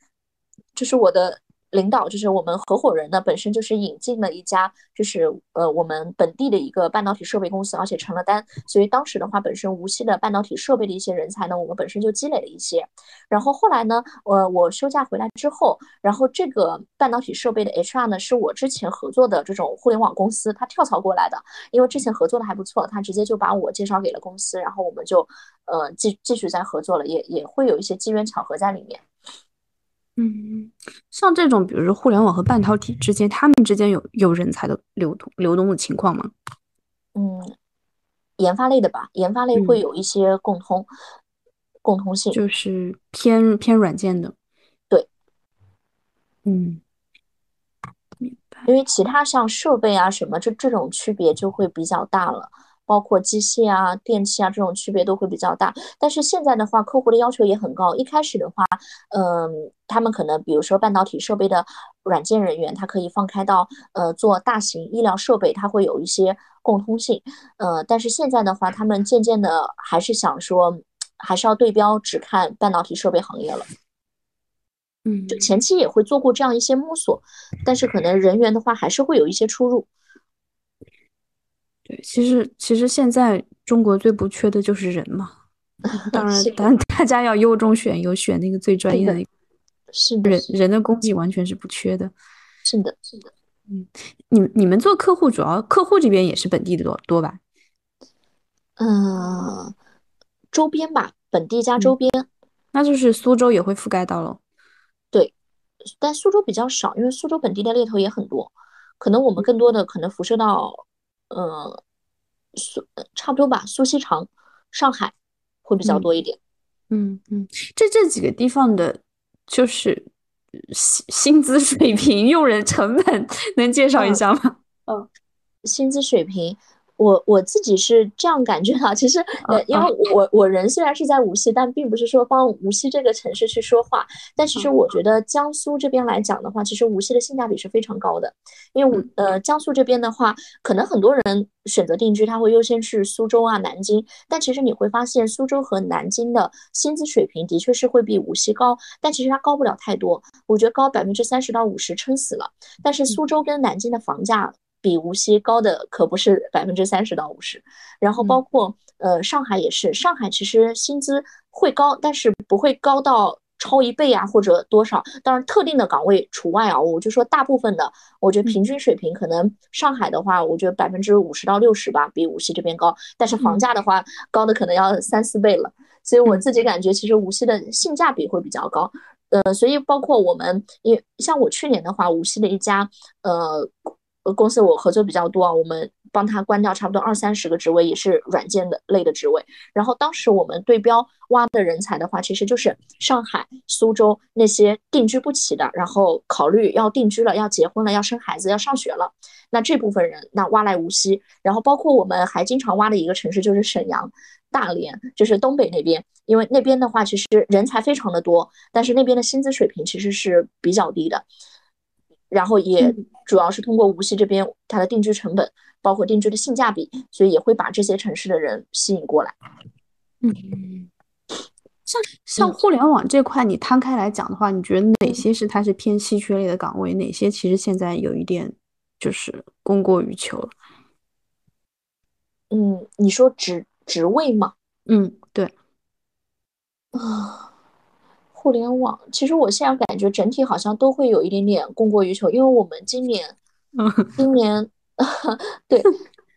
就是我的。领导就是我们合伙人呢，本身就是引进了一家，就是呃我们本地的一个半导体设备公司，而且成了单，所以当时的话，本身无锡的半导体设备的一些人才呢，我们本身就积累了一些。然后后来呢，呃我休假回来之后，然后这个半导体设备的 HR 呢，是我之前合作的这种互联网公司，他跳槽过来的，因为之前合作的还不错，他直接就把我介绍给了公司，然后我们就呃继继续在合作了，也也会有一些机缘巧合在里面。嗯，像这种，比如说互联网和半导体之间，他们之间有有人才的流通流动的情况吗？嗯，研发类的吧，研发类会有一些共通共通性，就是偏偏软件的。对，嗯，明白。因为其他像设备啊什么，这这种区别就会比较大了。包括机械啊、电器啊这种区别都会比较大，但是现在的话，客户的要求也很高。一开始的话，嗯，他们可能比如说半导体设备的软件人员，他可以放开到呃做大型医疗设备，它会有一些共通性。呃，但是现在的话，他们渐渐的还是想说，还是要对标只看半导体设备行业了。嗯，就前期也会做过这样一些摸索，但是可能人员的话还是会有一些出入。对，其实其实现在中国最不缺的就是人嘛。<laughs> 当然，当然大家要优中选优，选那个最专业的是人人的供给完全是不缺的。是的，是的。嗯，你你们做客户主要客户这边也是本地的多多吧？嗯，周边吧，本地加周边。那就是苏州也会覆盖到了。对，但苏州比较少，因为苏州本地的猎头也很多，可能我们更多的可能辐射到。呃，苏差不多吧，苏锡常、上海会比较多一点。嗯嗯，这这几个地方的，就是薪薪资水平、用人成本，能介绍一下吗？嗯，薪资水平。我我自己是这样感觉哈，其实呃，因为我我人虽然是在无锡，但并不是说帮无锡这个城市去说话。但其实我觉得江苏这边来讲的话，其实无锡的性价比是非常高的。因为呃，江苏这边的话，可能很多人选择定居，他会优先去苏州啊、南京。但其实你会发现，苏州和南京的薪资水平的确是会比无锡高，但其实它高不了太多。我觉得高百分之三十到五十撑死了。但是苏州跟南京的房价。比无锡高的可不是百分之三十到五十，然后包括呃上海也是，上海其实薪资会高，但是不会高到超一倍啊或者多少，当然特定的岗位除外啊。我就说大部分的，我觉得平均水平可能上海的话，我觉得百分之五十到六十吧，比无锡这边高，但是房价的话高的可能要三四倍了。所以我自己感觉其实无锡的性价比会比较高，呃，所以包括我们，因像我去年的话，无锡的一家呃。呃，公司我合作比较多啊，我们帮他关掉差不多二三十个职位，也是软件的类的职位。然后当时我们对标挖的人才的话，其实就是上海、苏州那些定居不起的，然后考虑要定居了、要结婚了、要生孩子、要上学了，那这部分人那挖来无锡。然后包括我们还经常挖的一个城市就是沈阳、大连，就是东北那边，因为那边的话其实人才非常的多，但是那边的薪资水平其实是比较低的。然后也主要是通过无锡这边它的定居成本，包括定居的性价比，所以也会把这些城市的人吸引过来。嗯，像像互联网这块，你摊开来讲的话，你觉得哪些是它是偏稀缺类的岗位？哪些其实现在有一点就是供过于求了。嗯，你说职职位吗？嗯，对。啊，互联网，其实我现在感觉整体好像都会有一点点供过于求，因为我们今年，今年，<laughs> 对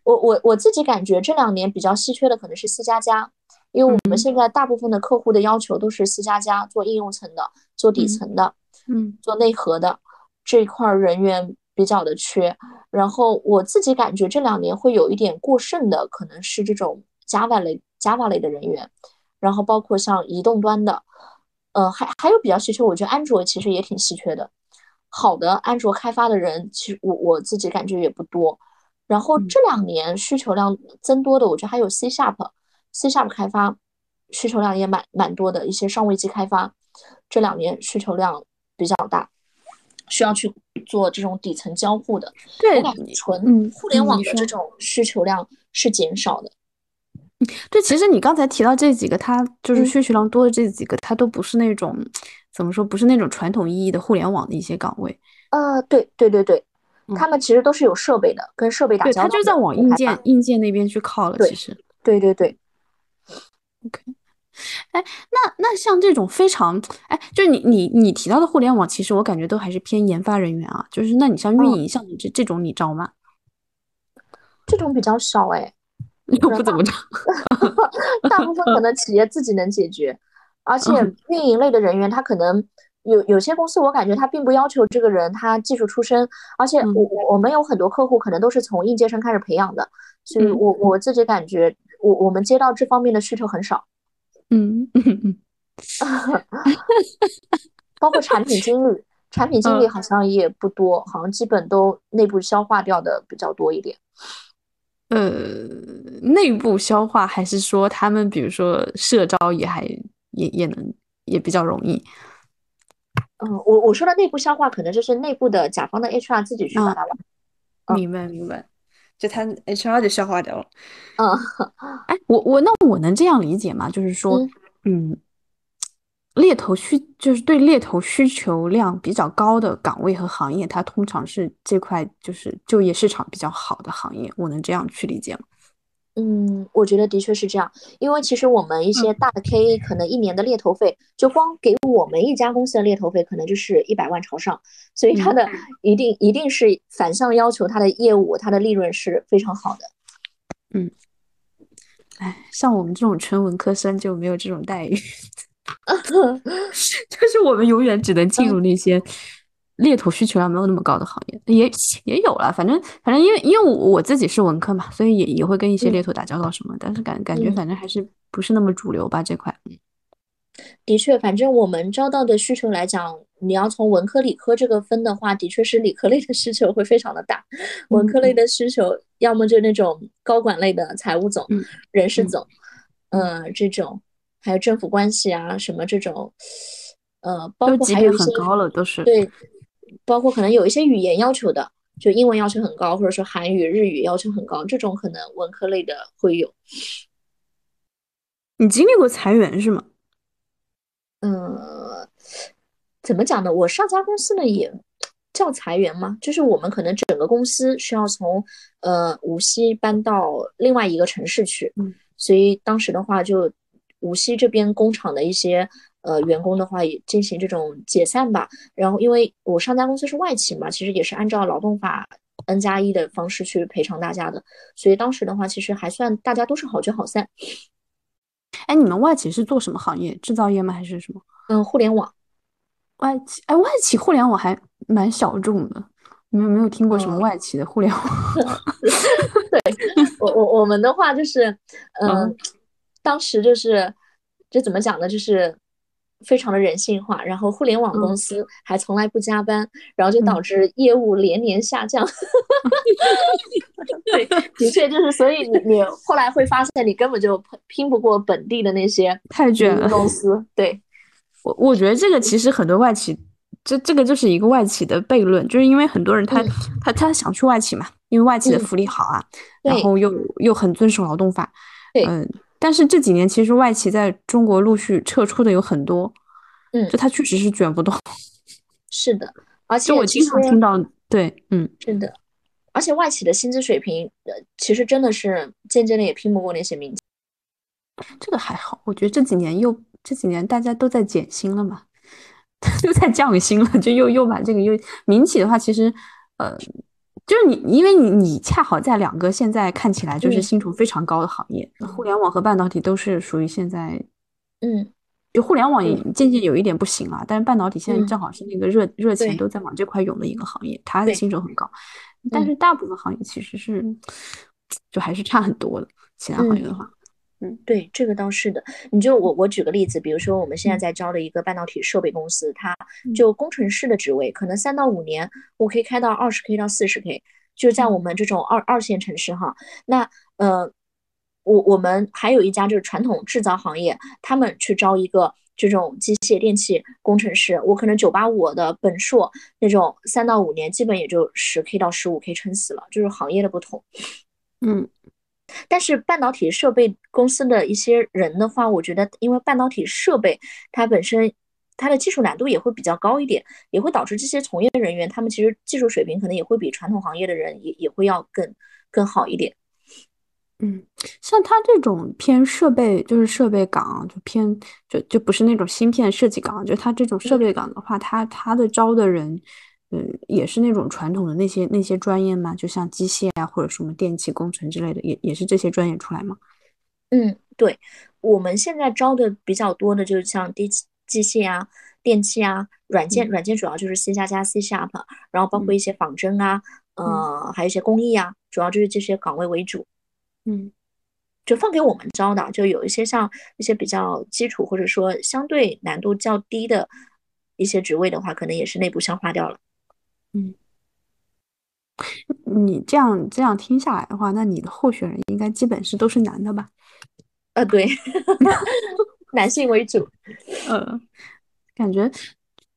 我我我自己感觉这两年比较稀缺的可能是 C 加加，因为我们现在大部分的客户的要求都是 C 加加做应用层的，做底层的，嗯，做内核的这一块人员比较的缺。然后我自己感觉这两年会有一点过剩的，可能是这种 Java 类 Java 类的人员，然后包括像移动端的，呃，还还有比较稀缺，我觉得安卓其实也挺稀缺的，好的安卓开发的人，其实我我自己感觉也不多。然后这两年需求量增多的，我觉得还有 C Sharp，C Sharp 开发需求量也蛮蛮多的，一些上位机开发这两年需求量比较大。需要去做这种底层交互的，对，纯互联网的这种需求量是减少的。对，其实你刚才提到这几个，它就是需求量多的这几个，它都不是那种怎么说，不是那种传统意义的互联网的一些岗位。呃，对对对对，他们其实都是有设备的，跟设备打交道。对，他就在往硬件硬件那边去靠了。其实，对对对。OK。哎，那那像这种非常哎，就是你你你提到的互联网，其实我感觉都还是偏研发人员啊。就是那你像运营，像你这这种，你招吗？这种比较少哎，又不怎么着。<laughs> 大部分可能企业自己能解决，而且运营类的人员，他可能有有些公司，我感觉他并不要求这个人他技术出身，而且我我们有很多客户可能都是从应届生开始培养的，所以我我自己感觉，我我们接到这方面的需求很少。嗯，包括产品经理，产品经理好像也不多，好像基本都内部消化掉的比较多一点。呃，内部消化还是说他们比如说社招也还也也能也比较容易。嗯，我我说的内部消化，可能就是内部的甲方的 HR 自己去把它了。明白明白。就他 HR 就消化掉了。嗯，哎，我我那我能这样理解吗？就是说，嗯，猎头需就是对猎头需求量比较高的岗位和行业，它通常是这块就是就业市场比较好的行业。我能这样去理解吗？嗯，我觉得的确是这样，因为其实我们一些大的 KA 可能一年的猎头费，就光给我们一家公司的猎头费，可能就是一百万朝上，所以它的一定一定是反向要求它的业务，它的利润是非常好的。嗯，哎，像我们这种纯文科生就没有这种待遇，<laughs> 就是我们永远只能进入那些。猎头需求量没有那么高的行业也也有了，反正反正因为因为我我自己是文科嘛，所以也也会跟一些猎头打交道什么，但是感感觉反正还是不是那么主流吧这块。的确，反正我们招到的需求来讲，你要从文科理科这个分的话，的确是理科类的需求会非常的大，文科类的需求要么就那种高管类的财务总、人事总，呃这种，还有政府关系啊什么这种，呃包括还有一些很高了都是对。包括可能有一些语言要求的，就英文要求很高，或者说韩语、日语要求很高，这种可能文科类的会有。你经历过裁员是吗？嗯，怎么讲呢？我上家公司呢也叫裁员吗？就是我们可能整个公司需要从呃无锡搬到另外一个城市去，所以当时的话就无锡这边工厂的一些。呃，员工的话也进行这种解散吧。然后，因为我上家公司是外企嘛，其实也是按照劳动法 N 加一的方式去赔偿大家的。所以当时的话，其实还算大家都是好聚好散。哎，你们外企是做什么行业？制造业吗？还是什么？嗯，互联网。外企，哎，外企互联网还蛮小众的。你们有没有听过什么外企的互联网？<laughs> <laughs> 对我，我我们的话就是，嗯，当时就是，这怎么讲呢？就是。非常的人性化，然后互联网公司还从来不加班，然后就导致业务连年下降。<laughs> 对，<laughs> 的确就是，所以你你后来会发现，你根本就拼不过本地的那些太卷了公司。对，我我觉得这个其实很多外企，这这个就是一个外企的悖论，就是因为很多人他他他想去外企嘛，因为外企的福利好啊，然后又又很遵守劳动法。对，嗯。但是这几年其实外企在中国陆续撤出的有很多，嗯，就它确实是卷不动。是的，而且我经常听到，对，嗯，是的，而且外企的薪资水平，呃，其实真的是渐渐的也拼不过那些民企。这个还好，我觉得这几年又这几年大家都在减薪了嘛，<laughs> 都在降薪了，就又又把这个又民企的话，其实呃，就是你因为你你恰好在两个现在看起来就是薪酬非常高的行业，互联网和半导体都是属于现在，嗯，就互联网也渐渐有一点不行了，但是半导体现在正好是那个热热钱都在往这块涌的一个行业，它的薪酬很高，但是大部分行业其实是 <tsk> 就还是差很多的，其他行业的话。嗯，对，这个倒是的。你就我我举个例子，比如说我们现在在招的一个半导体设备公司，它就工程师的职位，可能三到五年我可以开到二十 k 到四十 k，就是在我们这种二二线城市哈。那呃，我我们还有一家就是传统制造行业，他们去招一个这种机械电气工程师，我可能九八五的本硕那种三到五年，基本也就十 k 到十五 k 撑死了，就是行业的不同。嗯。但是半导体设备公司的一些人的话，我觉得，因为半导体设备它本身它的技术难度也会比较高一点，也会导致这些从业人员他们其实技术水平可能也会比传统行业的人也也会要更更好一点。嗯，像他这种偏设备，就是设备岗，就偏就就不是那种芯片设计岗，就他这种设备岗的话，他他的招的人。嗯，也是那种传统的那些那些专业吗？就像机械啊，或者什么电气工程之类的，也也是这些专业出来吗？嗯，对，我们现在招的比较多的就是像机机械啊、电气啊、软件，软件主要就是 C 加加、C Sharp，然后包括一些仿真啊，呃，还有一些工艺啊，主要就是这些岗位为主。嗯，就放给我们招的，就有一些像一些比较基础或者说相对难度较低的一些职位的话，可能也是内部消化掉了。嗯，你这样这样听下来的话，那你的候选人应该基本是都是男的吧？呃，对，<laughs> 男性为主。<laughs> 呃，感觉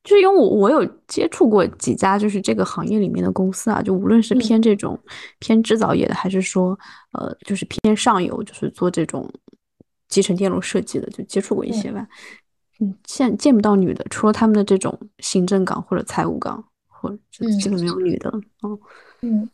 就是因为我我有接触过几家就是这个行业里面的公司啊，就无论是偏这种偏制造业的，还是说呃就是偏上游，就是做这种集成电路设计的，就接触过一些吧。嗯，现见不到女的，除了他们的这种行政岗或者财务岗。或者这个没有女的，嗯嗯，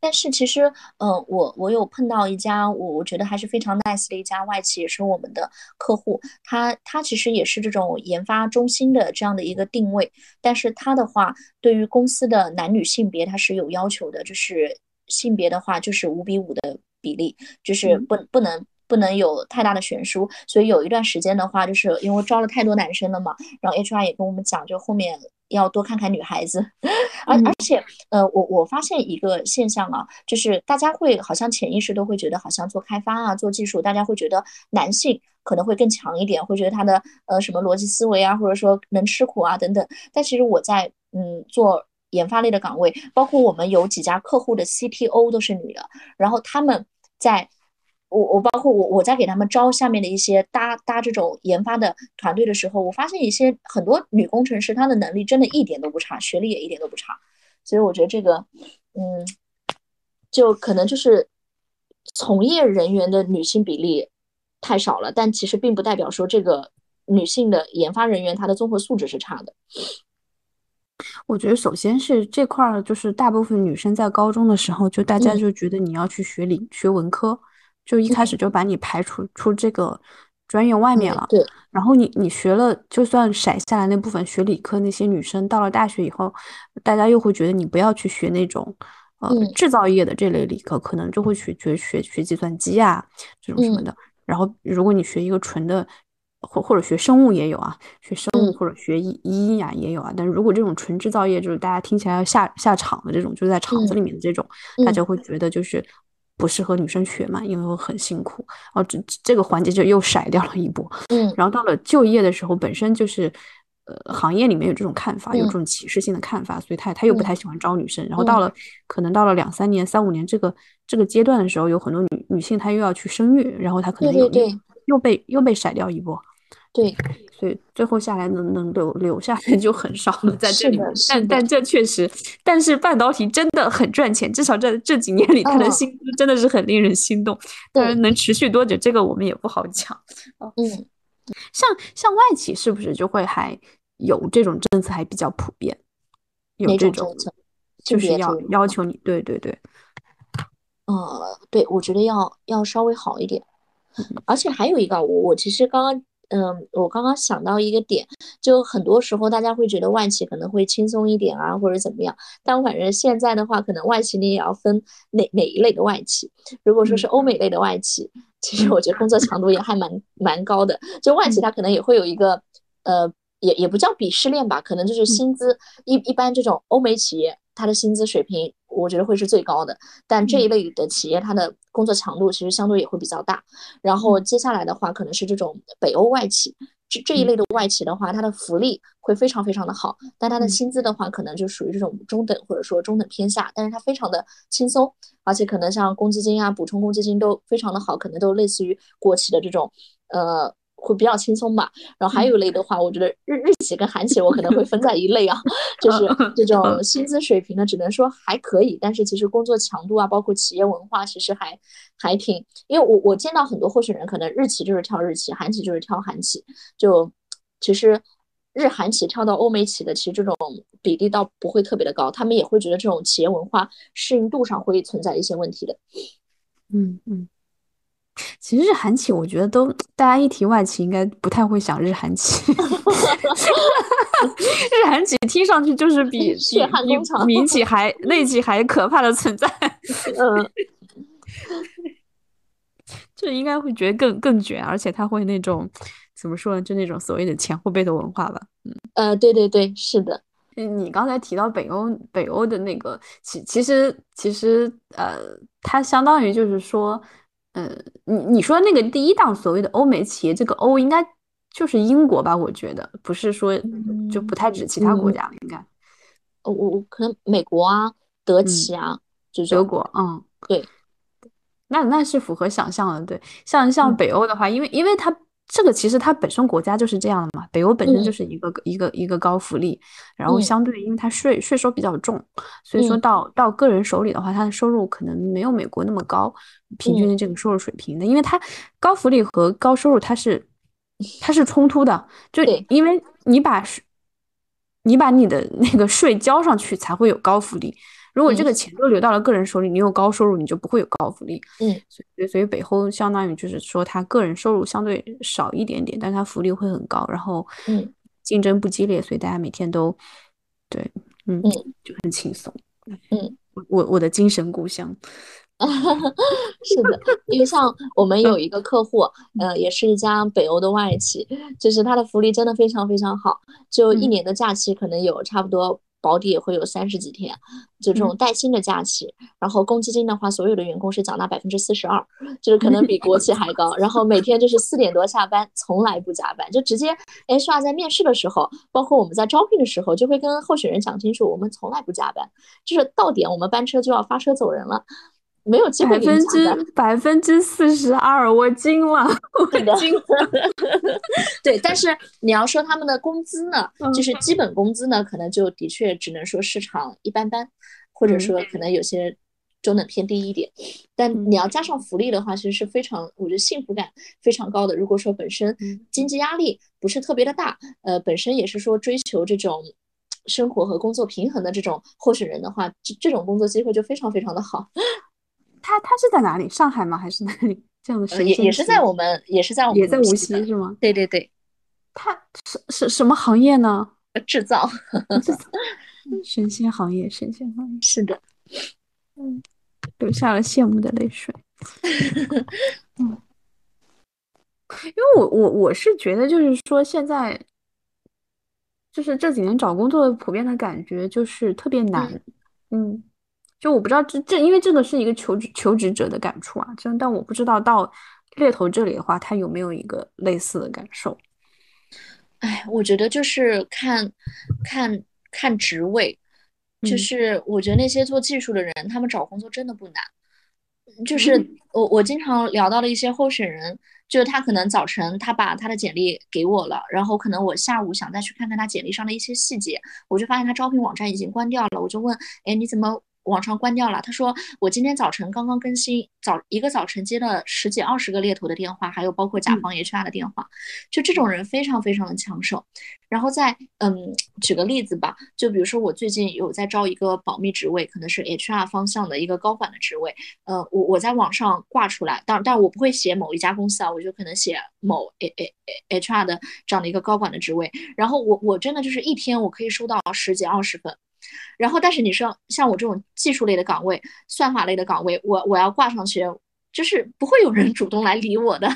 但是其实，呃，我我有碰到一家，我我觉得还是非常 nice 的一家外企，也是我们的客户。他他其实也是这种研发中心的这样的一个定位，但是他的话，对于公司的男女性别他是有要求的，就是性别的话就是五比五的比例，就是不不能不能有太大的悬殊。所以有一段时间的话，就是因为招了太多男生了嘛，然后 HR 也跟我们讲，就后面。要多看看女孩子，而而且，呃，我我发现一个现象啊，就是大家会好像潜意识都会觉得，好像做开发啊，做技术，大家会觉得男性可能会更强一点，会觉得他的呃什么逻辑思维啊，或者说能吃苦啊等等。但其实我在嗯做研发类的岗位，包括我们有几家客户的 CTO 都是女的，然后他们在。我我包括我我在给他们招下面的一些搭搭这种研发的团队的时候，我发现一些很多女工程师，她的能力真的一点都不差，学历也一点都不差，所以我觉得这个，嗯，就可能就是从业人员的女性比例太少了，但其实并不代表说这个女性的研发人员她的综合素质是差的。我觉得首先是这块儿，就是大部分女生在高中的时候，就大家就觉得你要去学理学文科。就一开始就把你排除出这个专业外面了，对。然后你你学了，就算筛下来那部分学理科那些女生，到了大学以后，大家又会觉得你不要去学那种呃制造业的这类理科，可能就会去学学学计算机啊这种什么的。然后如果你学一个纯的，或或者学生物也有啊，学生物或者学医医呀也有啊。但是如果这种纯制造业，就是大家听起来要下下场的这种，就是在厂子里面的这种，大家会觉得就是。不适合女生学嘛，因为我很辛苦。哦，这这个环节就又甩掉了一波。嗯，然后到了就业的时候，本身就是，呃，行业里面有这种看法，有这种歧视性的看法，所以他他又不太喜欢招女生。然后到了可能到了两三年、三五年这个这个阶段的时候，有很多女女性她又要去生育，然后她可能又又被又被甩掉一波。对，所以最后下来能能留留下来就很少了，在这里。但但这确实，但是半导体真的很赚钱，至少在这几年里，它的薪资真的是很令人心动。当然，能持续多久，这个我们也不好讲。嗯，像像外企是不是就会还有这种政策还比较普遍？有这种就是要要求你，对对对，呃，对，我觉得要要稍微好一点，而且还有一个，我我其实刚刚。嗯，我刚刚想到一个点，就很多时候大家会觉得外企可能会轻松一点啊，或者怎么样。但我感觉现在的话，可能外企你也要分哪哪一类的外企。如果说是欧美类的外企，其实我觉得工作强度也还蛮蛮高的。就外企它可能也会有一个，呃，也也不叫鄙视链吧，可能就是薪资一一般这种欧美企业。它的薪资水平，我觉得会是最高的，但这一类的企业，它的工作强度其实相对也会比较大。然后接下来的话，可能是这种北欧外企，这这一类的外企的话，它的福利会非常非常的好，但它的薪资的话，可能就属于这种中等或者说中等偏下，但是它非常的轻松，而且可能像公积金啊、补充公积金都非常的好，可能都类似于国企的这种，呃。会比较轻松吧，然后还有一类的话，我觉得日日企跟韩企我可能会分在一类啊，<laughs> 就是这种薪资水平呢，只能说还可以，但是其实工作强度啊，包括企业文化，其实还还挺，因为我我见到很多候选人，可能日企就是挑日企，韩企就是挑韩企，就其实日韩企跳到欧美企的，其实这种比例倒不会特别的高，他们也会觉得这种企业文化适应度上会存在一些问题的，嗯嗯。其实日韩企，我觉得都大家一提外企，应该不太会想日韩企。<laughs> 日韩企听上去就是比比比民企还内企还可怕的存在。嗯，<laughs> 就应该会觉得更更卷，而且他会那种怎么说呢？就那种所谓的前后辈的文化吧。嗯呃，对对对，是的。你刚才提到北欧，北欧的那个，其其实其实呃，它相当于就是说。嗯，你你说那个第一档所谓的欧美企业，这个欧应该就是英国吧？我觉得不是说就不太指其他国家了，应该。我，我可能美国啊，德企啊，就德国，嗯，对，那那是符合想象的，对。像像北欧的话，因为因为它。这个其实它本身国家就是这样的嘛，北欧本身就是一个一个一个高福利，然后相对因为它税税收比较重，所以说到到个人手里的话，他的收入可能没有美国那么高，平均的这个收入水平的，因为它高福利和高收入它是它是冲突的，就因为你把你把你的那个税交上去才会有高福利。如果这个钱都流到了个人手里，你有高收入，你就不会有高福利。嗯，所以所以北欧相当于就是说，他个人收入相对少一点点，但他福利会很高，然后嗯，竞争不激烈，所以大家每天都对，嗯嗯，就很轻松。嗯，我我的精神故乡。<laughs> 是的，因为像我们有一个客户，呃，也是一家北欧的外企，就是他的福利真的非常非常好，就一年的假期可能有差不多。保底也会有三十几天，就这种带薪的假期。然后公积金的话，所有的员工是缴纳百分之四十二，就是可能比国企还高。然后每天就是四点多下班，从来不加班，就直接 HR 在面试的时候，包括我们在招聘的时候，就会跟候选人讲清楚，我们从来不加班，就是到点我们班车就要发车走人了。没有机会百分之百分之四十二，我惊了，我惊了。<laughs> 对，但是你要说他们的工资呢，就是基本工资呢，可能就的确只能说市场一般般，或者说可能有些中等偏低一点。但你要加上福利的话，其实是非常，我觉得幸福感非常高的。如果说本身经济压力不是特别的大，呃，本身也是说追求这种生活和工作平衡的这种候选人的话，这这种工作机会就非常非常的好。他他是在哪里？上海吗？还是哪里？<laughs> 这样的也也是在我们，也是在我们，也在无锡是吗？对对对。他是是什么行业呢？<laughs> 制造。神仙行业，神仙行业。是的。嗯，流下了羡慕的泪水。<laughs> 嗯。因为我我我是觉得，就是说现在，就是这几年找工作普遍的感觉就是特别难。嗯。就我不知道这这，因为这个是一个求职求职者的感触啊，真但我不知道到猎头这里的话，他有没有一个类似的感受？哎，我觉得就是看看看职位，就是我觉得那些做技术的人，他们找工作真的不难。就是我我经常聊到的一些候选人，就是他可能早晨他把他的简历给我了，然后可能我下午想再去看看他简历上的一些细节，我就发现他招聘网站已经关掉了，我就问，哎，你怎么？网上关掉了。他说我今天早晨刚刚更新，早一个早晨接了十几二十个猎头的电话，还有包括甲方 HR 的电话，就这种人非常非常的抢手。然后再嗯，举个例子吧，就比如说我最近有在招一个保密职位，可能是 HR 方向的一个高管的职位。呃，我我在网上挂出来，但但我不会写某一家公司啊，我就可能写某 A A A HR 的这样的一个高管的职位。然后我我真的就是一天我可以收到十几二十份。然后，但是你说像我这种技术类的岗位、算法类的岗位，我我要挂上去，就是不会有人主动来理我的，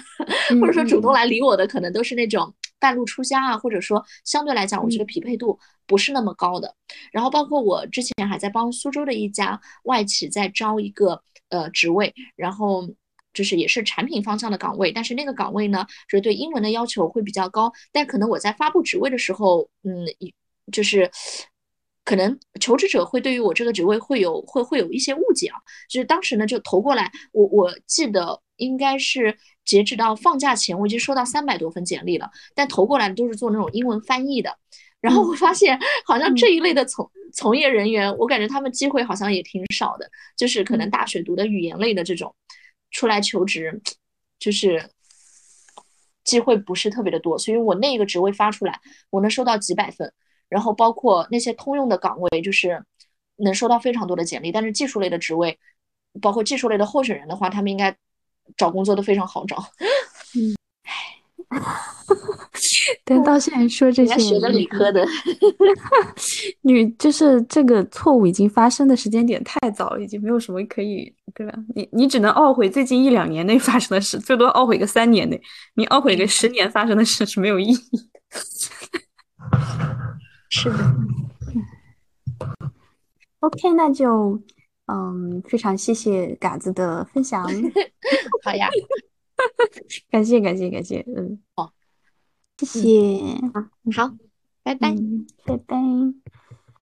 或者说主动来理我的，可能都是那种半路出家啊，或者说相对来讲，我这个匹配度不是那么高的。然后，包括我之前还在帮苏州的一家外企在招一个呃职位，然后就是也是产品方向的岗位，但是那个岗位呢，就是对英文的要求会比较高，但可能我在发布职位的时候，嗯，就是。可能求职者会对于我这个职位会有会会有一些误解啊，就是当时呢就投过来，我我记得应该是截止到放假前，我已经收到三百多份简历了，但投过来的都是做那种英文翻译的，然后我发现好像这一类的从从业人员，我感觉他们机会好像也挺少的，就是可能大学读的语言类的这种出来求职，就是机会不是特别的多，所以我那个职位发出来，我能收到几百份。然后包括那些通用的岗位，就是能收到非常多的简历。但是技术类的职位，包括技术类的候选人的话，他们应该找工作都非常好找。嗯，唉，但到现在说这些，学的理科的，<laughs> 女就是这个错误已经发生的时间点太早了，已经没有什么可以对吧？你你只能懊悔最近一两年内发生的事，最多懊悔个三年内，你懊悔个十年发生的事是没有意义的。是的，<laughs> OK，那就嗯，非常谢谢嘎子的分享。<laughs> 好呀，<laughs> 感谢感谢感谢，嗯，好，谢谢，好，拜拜，拜拜。